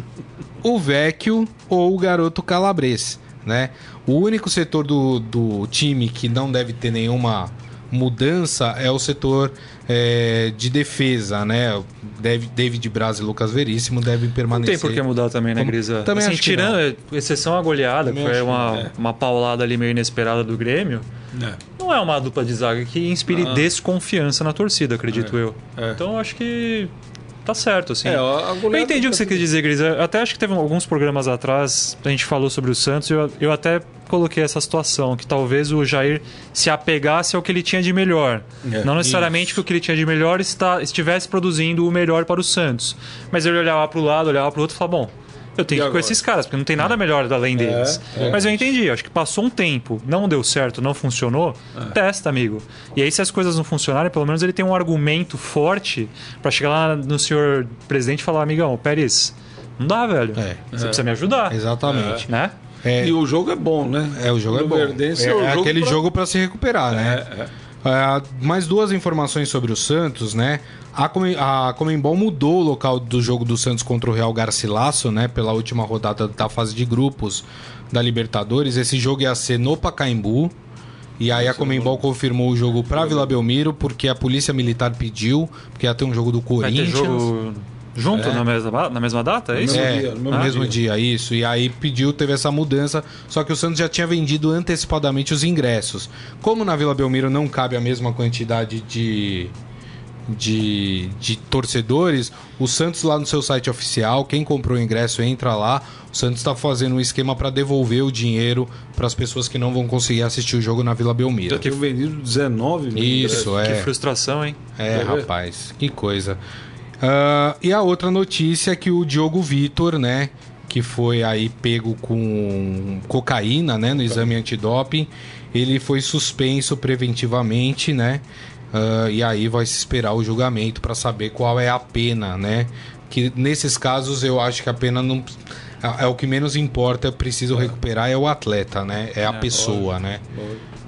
o Vecchio ou o garoto Calabres, né? O único setor do, do time que não deve ter nenhuma mudança é o setor é, de defesa, né? Deve, David Braz e Lucas Veríssimo devem Não permanecer. tem por que mudar também, né, Como- Grisa? Também assim, acho que tirando, exceção a goleada, que Também foi que uma, não, é. uma paulada ali meio inesperada do Grêmio, É. não é uma dupla de zaga que inspire Ah. desconfiança na torcida, acredito eu. é. Então acho que tá certo, assim. É, Eu entendi o que você quis dizer, Gris. Eu até acho que teve alguns programas atrás, a gente falou sobre o Santos, e eu, eu até coloquei essa situação, que talvez o Jair se apegasse ao que ele tinha de melhor. É, Não necessariamente que o que ele tinha de melhor está, estivesse produzindo o melhor para o Santos. Mas ele olhava para o lado, olhava para o outro e falava, bom, eu tenho E que ir com esses caras, porque não tem nada melhor além deles. é. Mas eu entendi, acho que passou um tempo, não deu certo, não funcionou, É. testa, amigo. E aí, se as coisas não funcionarem, pelo menos ele tem um argumento forte para chegar lá no senhor presidente e falar, amigão, Pérez, não dá, velho. É. Você precisa me ajudar. Exatamente. Né? É, E o jogo é bom, né? É, o jogo é No bom. Verdense é, é o é jogo aquele pra- jogo para se recuperar, né? É, é. Ah, mais duas informações sobre o Santos, né? A, Come- a Comembol mudou o local do jogo do Santos contra o Real Garcilasso, né? Pela última rodada da fase de grupos da Libertadores. Esse jogo ia ser no Pacaembu. E aí a Comembol confirmou o jogo para Vila Belmiro, porque a Polícia Militar pediu, porque ia ter um jogo do Vai ter Corinthians. jogo junto É. na, mesma, na mesma data? É isso? É, dia, no no mesmo mesmo dia. dia, isso. E aí pediu, teve essa mudança, só que o Santos já tinha vendido antecipadamente os ingressos. Como na Vila Belmiro não cabe a mesma quantidade de, de, de torcedores, o Santos lá no seu site oficial, quem comprou o ingresso entra lá. O Santos está fazendo um esquema para devolver o dinheiro para as pessoas que não vão conseguir assistir o jogo na Vila Belmiro. Já tinha vendido 19 mil Isso, é. Que frustração, hein? É, ver? rapaz, que coisa. Ah, e a outra notícia é que o Diogo Vitor, né, que foi aí pego com cocaína, né, no exame antidoping, ele foi suspenso preventivamente, né? Ah, e aí vai se esperar o julgamento para saber qual é a pena, né? Que nesses casos eu acho que a pena não é é o que menos importa, preciso recuperar é o atleta, né? É a pessoa, né?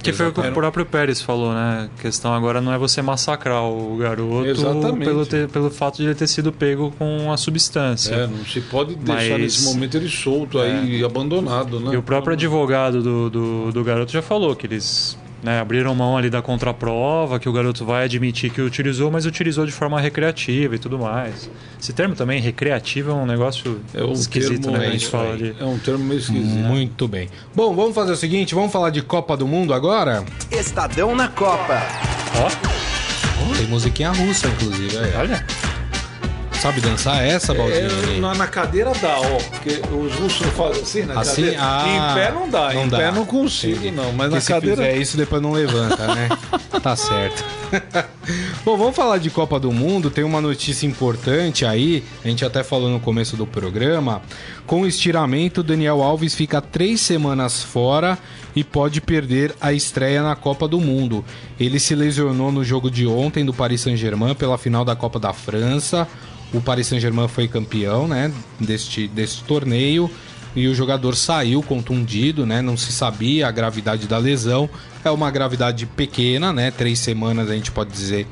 Que foi o que o próprio Pérez falou, né? A questão agora não é você massacrar o garoto Exatamente. pelo, ter- pelo fato de ele ter sido pego com a substância. É, não se pode deixar Mas- nesse momento ele solto aí, abandonado, né? E o próprio advogado do, do, do garoto já falou que eles né, abriram mão ali da contraprova, que o garoto vai admitir que utilizou, mas utilizou de forma recreativa e tudo mais. Esse termo também, recreativo, é um negócio É um esquisito, né? é A gente isso fala de... É um termo meio esquisito. Muito bem. Bom, vamos fazer o seguinte, vamos falar de Copa do Mundo agora? Estadão na Copa. Ó, Tem musiquinha russa, inclusive. aí, olha. Sabe dançar essa, É, Baldini? na, na cadeira dá, ó. Porque os russos fazem assim na Assim? cadeira. Ah, em pé não dá, não em dá. pé não consigo, Entendi. não. Mas Porque na se cadeira. fizer isso, depois não levanta, né? <laughs> tá certo. <laughs> Bom, vamos falar de Copa do Mundo. Tem uma notícia importante aí. A gente até falou no começo do programa. Com o estiramento, Daniel Alves fica três semanas fora e pode perder a estreia na Copa do Mundo. Ele se lesionou no jogo de ontem do Paris Saint-Germain pela final da Copa da França. O Paris Saint-Germain foi campeão, né, deste, deste torneio e o jogador saiu contundido, né? Não se sabia a gravidade da lesão. É uma gravidade pequena, né? Três semanas a gente pode dizer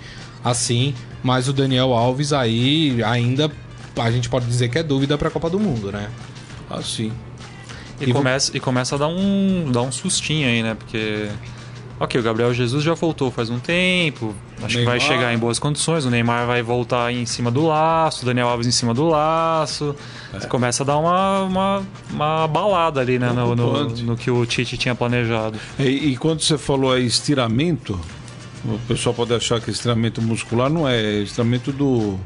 assim. Mas o Daniel Alves aí ainda a gente pode dizer que é dúvida para a Copa do Mundo, né? Assim. E, E começa, e começa a dar um, dar um sustinho aí, né? Porque. Ok, o Gabriel Jesus já voltou faz um tempo. Acho que vai Neymar. chegar em boas condições. O Neymar vai voltar em cima do laço, o Daniel Alves em cima do laço. Você começa a dar uma, uma, uma balada ali, né? No, no, Preocupante. no que o Tite tinha planejado. E, e quando você falou aí estiramento, o pessoal pode achar que estiramento muscular não é, é estiramento do,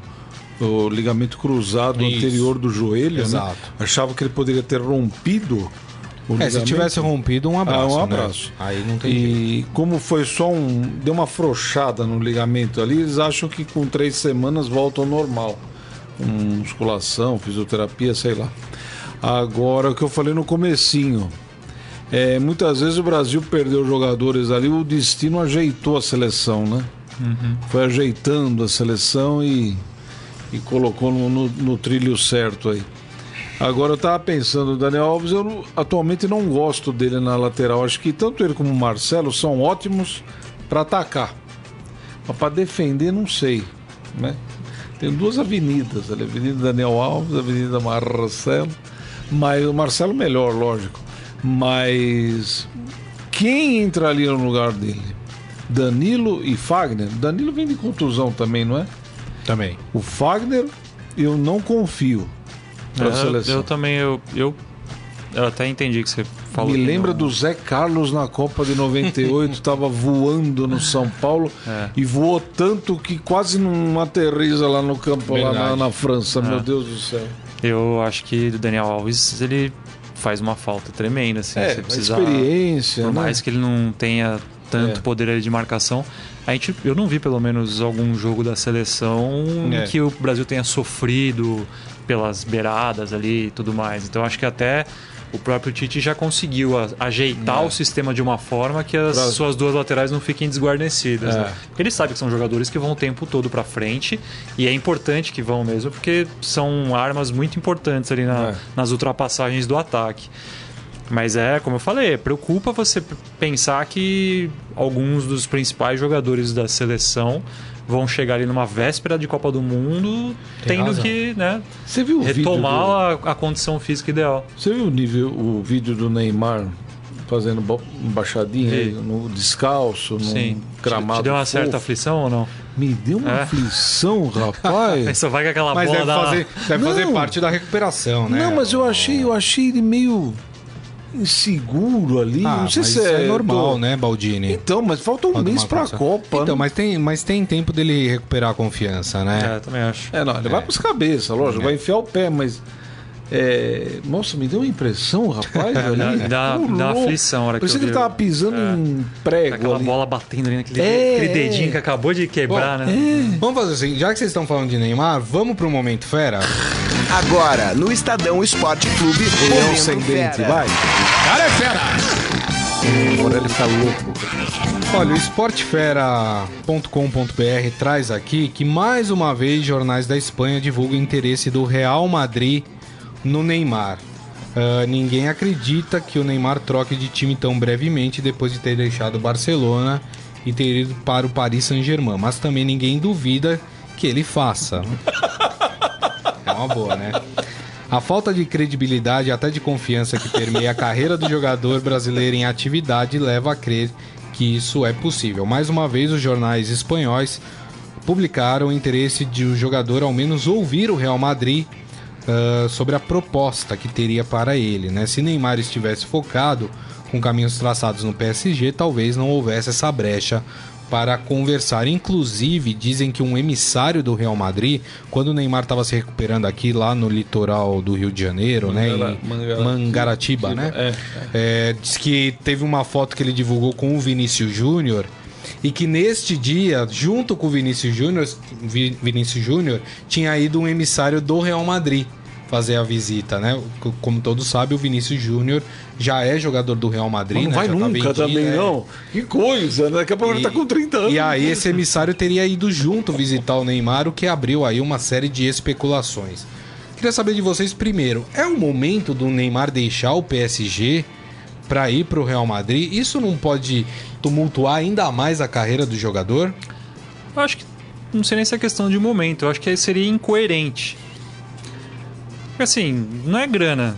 do ligamento cruzado Isso. anterior do joelho, Exato. né? Achava que ele poderia ter rompido o É, se tivesse rompido, um abraço. Ah, um né? abraço. Aí não tem jeito. E como foi só um. deu uma afrouxada no ligamento ali, eles acham que com três semanas volta ao normal. Com musculação, fisioterapia, sei lá. Agora, o que eu falei no comecinho. É, muitas vezes o Brasil perdeu jogadores ali, o destino ajeitou a seleção, né? Foi ajeitando a seleção e, e colocou no, no- no trilho certo aí. Agora eu tava pensando, o Daniel Alves, eu atualmente não gosto dele na lateral. Acho que tanto ele como o Marcelo são ótimos para atacar. Mas para defender, não sei. Né? Tem duas avenidas ali, Avenida Daniel Alves, Avenida Marcelo. Mas o Marcelo melhor, lógico. Mas quem entraria no lugar dele? Danilo e Fagner. Danilo vem de contusão também, não é? Também. O Fagner, eu não confio para a É, eu, seleção. eu também, eu, eu, eu até entendi que você falou. Me lembra não- do Zé Carlos na Copa de 98, estava <laughs> voando no São Paulo É. e voou tanto que quase não aterriza lá no campo, lá na, Verdade. na França, meu É. Deus do céu. Eu acho que o Daniel Alves, ele faz uma falta tremenda, assim. É, você precisa, experiência, Por né? mais que ele não tenha tanto É. poder ali de marcação. A gente, eu não vi pelo menos algum jogo da seleção É. em que o Brasil tenha sofrido pelas beiradas ali e tudo mais. Então acho que até o próprio Tite já conseguiu ajeitar É. o sistema de uma forma que as suas duas laterais não fiquem desguarnecidas. É. né? Ele sabe que são jogadores que vão o tempo todo pra frente e é importante que vão mesmo, porque são armas muito importantes ali na- É. nas ultrapassagens do ataque. Mas é, como eu falei, preocupa você pensar que alguns dos principais jogadores da seleção vão chegar ali numa véspera de Copa do Mundo, Tem tendo razão. que né, Você viu o vídeo do- retomar a, a condição física ideal. Você viu o nível, o vídeo do Neymar fazendo embaixadinha Vi. no descalço, no Sim. gramado Te deu uma fofo? certa aflição ou não? Me deu uma É. aflição, rapaz. <laughs> Só vai com aquela Mas bola deve da... fazer, deve fazer parte da recuperação, né? Não, mas eu achei, eu achei ele meio inseguro ali. Ah, não sei mas se é, é normal, tô- né, Baldini? Então, mas falta um Falta mês pra condição. Copa. Então, mas tem, mas tem tempo dele recuperar a confiança, né? É, também acho. É, não, ele vai pros cabeças, lógico, É. vai enfiar o pé, mas. é, Nossa, me deu uma impressão, rapaz, <laughs> ali. Dá- dá- uma aflição a hora que Parecia que ele tava pisando em prego Aquela ali. bola batendo ali naquele É, aquele dedinho é. que acabou de quebrar, né? Vamos fazer assim, já que vocês estão falando de Neymar, vamos pro Momento Fera? Agora, no Estadão Esporte Clube, Leão sem dente, vai. Cara é fera! Agora ele tá louco. Olha, o esportefera.com.br traz aqui que mais uma vez jornais da Espanha divulgam o interesse do Real Madrid no Neymar. Ah, ninguém acredita que o Neymar troque de time tão brevemente depois de ter deixado o Barcelona e ter ido para o Paris Saint-Germain, mas também ninguém duvida que ele faça. <laughs> Uma boa, né? A falta de credibilidade e até de confiança que permeia a carreira do jogador brasileiro em atividade leva a crer que isso é possível. Mais uma vez, os jornais espanhóis publicaram o interesse de o jogador ao menos ouvir o Real Madrid ah, sobre a proposta que teria para ele. Né? Se Neymar estivesse focado com caminhos traçados no PSG, talvez não houvesse essa brecha para conversar. Inclusive, dizem que um emissário do Real Madrid, quando o Neymar estava se recuperando aqui lá no litoral do Rio de Janeiro, né, em Mangara- Mangaratiba, né? É, É, diz que teve uma foto que ele divulgou com o Vinícius Júnior e que neste dia, junto com o Vinícius Júnior, Vi- Vinícius Júnior tinha ido um emissário do Real Madrid fazer a visita, né? Como todos sabem, o Vinícius Júnior já é jogador do Real Madrid, Mas não né? vai Já tá nunca vendido, também, né? não. Que coisa, né? Daqui a pouco ele tá com 30 anos. E aí esse emissário teria ido junto visitar o Neymar, o que abriu aí uma série de especulações. Queria saber de vocês primeiro, é o momento do Neymar deixar o PSG para ir para o Real Madrid? Isso não pode tumultuar ainda mais a carreira do jogador? Eu acho que não sei nem se é questão de momento, eu acho que seria incoerente. Porque assim, não é grana.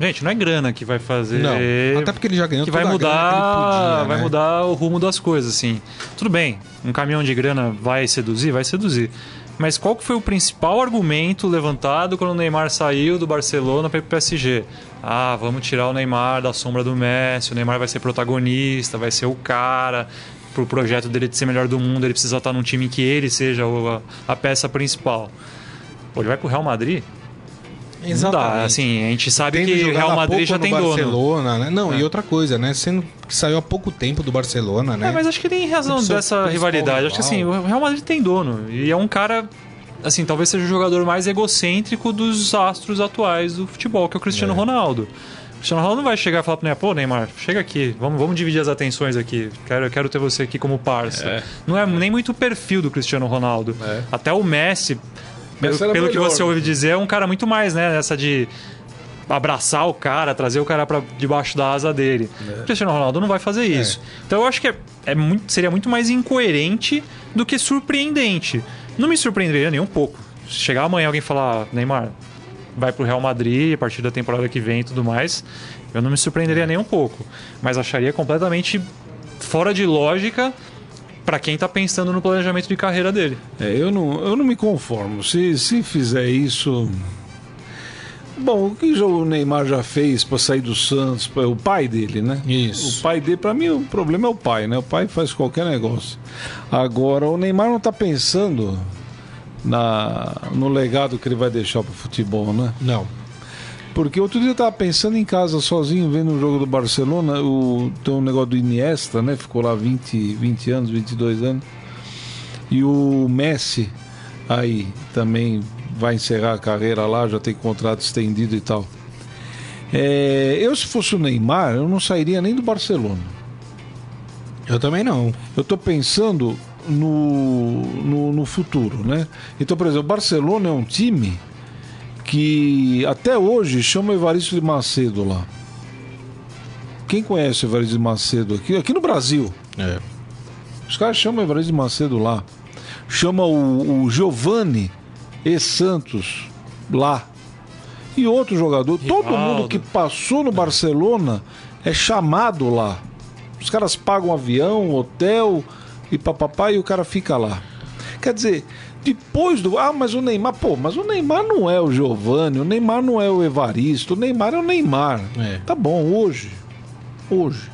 Gente, não é grana que vai fazer. Não, até porque ele já ganhou que vai mudar, podia, vai né? mudar o rumo das coisas, assim. Tudo bem, um caminhão de grana vai seduzir, vai seduzir. Mas qual que foi o principal argumento levantado quando o Neymar saiu do Barcelona para ir pro PSG? Ah, vamos tirar o Neymar da sombra do Messi, o Neymar vai ser protagonista, vai ser o cara. Pro projeto dele de ser melhor do mundo, ele precisa estar num time que ele seja o- a, a peça principal. Pô, ele vai pro Real Madrid? Não dá, assim, a gente sabe Tendo que o Real Madrid já tem dono. Barcelona, né? Não, É. e outra coisa, né? Sendo que saiu há pouco tempo do Barcelona, né? É, mas acho que tem razão dessa rivalidade. Acho que assim, rival. o Real Madrid tem dono. E é um cara, assim, talvez seja o jogador mais egocêntrico dos astros atuais do futebol, que é o Cristiano É. Ronaldo. O Cristiano Ronaldo não vai chegar e falar pro Neymar, pô, Neymar, chega aqui, vamos, vamos dividir as atenções aqui. Quero, eu quero ter você aqui como parça. Não é nem muito o perfil do Cristiano Ronaldo. É. Até o Messi, pelo, pelo que melhor, você ouve dizer, é um cara muito mais, né, essa de abraçar o cara, trazer o cara para debaixo da asa dele. O Cristiano Ronaldo não vai fazer isso. Então eu acho que é, é muito, seria muito mais incoerente do que surpreendente. Não me surpreenderia nem um pouco. Se chegar amanhã alguém falar, Neymar, vai pro Real Madrid a partir da temporada que vem e tudo mais, eu não me surpreenderia nem um pouco. Mas acharia completamente fora de lógica Pra quem tá pensando no planejamento de carreira dele. É, eu não, eu não me conformo. Se, se fizer isso. Bom, o que o Neymar já fez para sair do Santos, o pai dele, né? Isso. O pai dele, para mim, o problema é o pai, né? O pai faz qualquer negócio. Agora, o Neymar não tá pensando na, no legado que ele vai deixar pro futebol, né? Não. Porque outro dia eu tava pensando em casa sozinho, vendo o jogo do Barcelona, o, tem um negócio do Iniesta, né? Ficou lá 20, 20 anos, 22 anos. E o Messi aí também vai encerrar a carreira lá, já tem contrato estendido e tal. É, eu, se fosse o Neymar, eu não sairia nem do Barcelona. Eu também não. Eu tô pensando no, no, no futuro, né? Então, por exemplo, o Barcelona é um time que até hoje chama Evaristo de Macedo lá. Quem conhece o Evaristo de Macedo aqui? Aqui no Brasil. É. Os caras chamam o Evaristo de Macedo lá. Chama o, o Giovanni e Santos lá. E outro jogador. Todo Rivaldo. mundo que passou no Barcelona é chamado lá. Os caras pagam avião, hotel e papapá e o cara fica lá. Quer dizer, depois do. Ah, mas o Neymar. Pô, mas o Neymar não é o Giovanni, o Neymar não é o Evaristo, o Neymar é o Neymar. É. Tá bom, hoje. Hoje.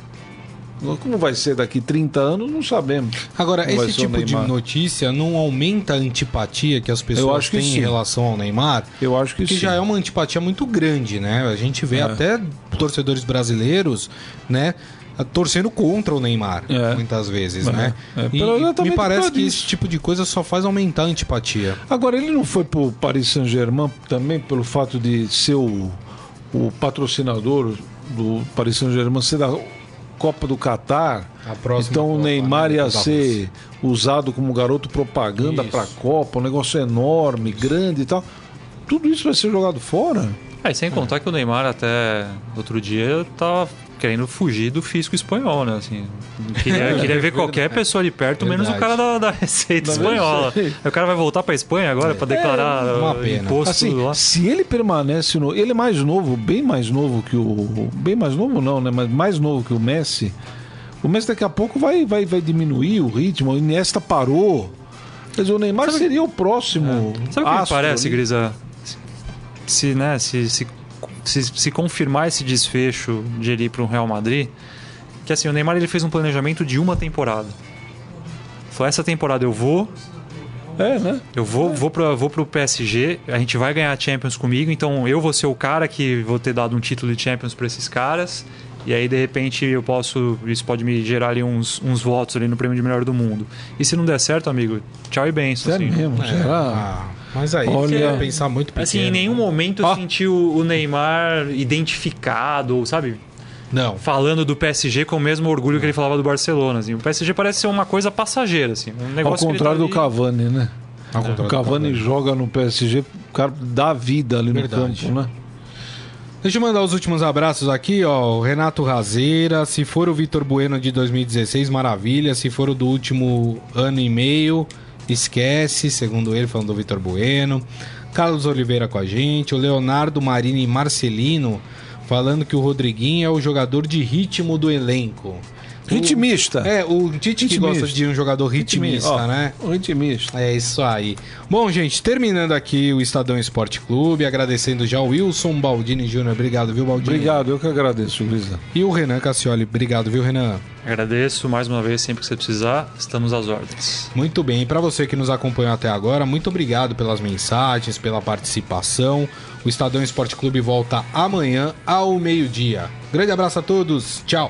Como vai ser daqui 30 anos, não sabemos. Agora, Não esse tipo de notícia não aumenta a antipatia que as pessoas que têm em sim. relação ao Neymar? Eu acho que Que sim. já é uma antipatia muito grande, né? A gente vê É. até torcedores brasileiros, né? Torcendo contra o Neymar, É. muitas vezes, É. né? É, E, pelo- e me parece que esse tipo de coisa só faz aumentar a antipatia. Agora, ele não foi pro Paris Saint-Germain também pelo fato de ser o, o patrocinador do Paris Saint-Germain ser da Copa do Catar. A próxima Então o Copa Neymar ia da ser usado como garoto propaganda Isso. para a Copa, um negócio enorme, grande e tal. Tudo isso vai ser jogado fora? É, e sem contar que o Neymar até outro dia tava querendo fugir do fisco espanhol, né? Assim, queria, queria ver qualquer pessoa de perto, menos o cara da, da Receita Espanhola. O cara vai voltar pra Espanha agora pra declarar uma uh, pena. imposto Assim, lá. se ele permanece no. Ele é mais novo, bem mais novo que o. Bem mais novo não, né? Mas mais novo que o Messi. O Messi daqui a pouco vai, vai, vai diminuir o ritmo. O Iniesta parou. Quer dizer, o Neymar seria o próximo. Sabe o que me parece, ali. Grisa? Se, né, se, se, se, se confirmar esse desfecho de ele ir para o Real Madrid, que assim, o Neymar ele fez um planejamento de uma temporada. Falou, essa temporada eu vou, É, né? eu vou, vou, pra, vou pro PSG, a gente vai ganhar a Champions comigo, então eu vou ser o cara que vou ter dado um título de Champions para esses caras. E aí, de repente, eu posso. Isso pode me gerar ali uns, uns votos ali no prêmio de melhor do mundo. E se não der certo, amigo, tchau e benção. Sério assim. mesmo, será? Ah, mas aí Olha- você ia pensar muito pequeno. Assim, em nenhum momento eu Ah. senti o Neymar identificado, ou, sabe? Não. Falando do PSG com o mesmo orgulho que ele falava do Barcelona. Assim. O PSG parece ser uma coisa passageira, assim. Um Ao negócio que ele contrário tá do ali- Cavani, né? Ao contrário O do Cavani joga no PSG, o cara dá vida ali Verdade. no campo, né? Deixa eu mandar os últimos abraços aqui, ó. O Renato Razeira, se for o Vitor Bueno de 2016, maravilha. Se for o do último ano e meio, esquece, segundo ele, falando do Vitor Bueno. Carlos Oliveira com a gente, o Leonardo Marini Marcelino falando que o Rodriguinho é o jogador de ritmo do elenco. Ritmista. É, o Tite que Ritmista. gosta de um jogador ritmista, né? O ritmista. É isso aí. Bom, gente, terminando aqui o Estadão Esporte Clube, agradecendo já o Wilson Baldini Júnior. Obrigado, viu, Baldini? Obrigado, eu que agradeço, Luísa. E o Renan Cassioli. Obrigado, viu, Renan? Agradeço mais uma vez, sempre que você precisar, estamos às ordens. Muito bem. E para você que nos acompanhou até agora, muito obrigado pelas mensagens, pela participação. O Estadão Esporte Clube volta amanhã ao meio-dia. Grande abraço a todos. Tchau.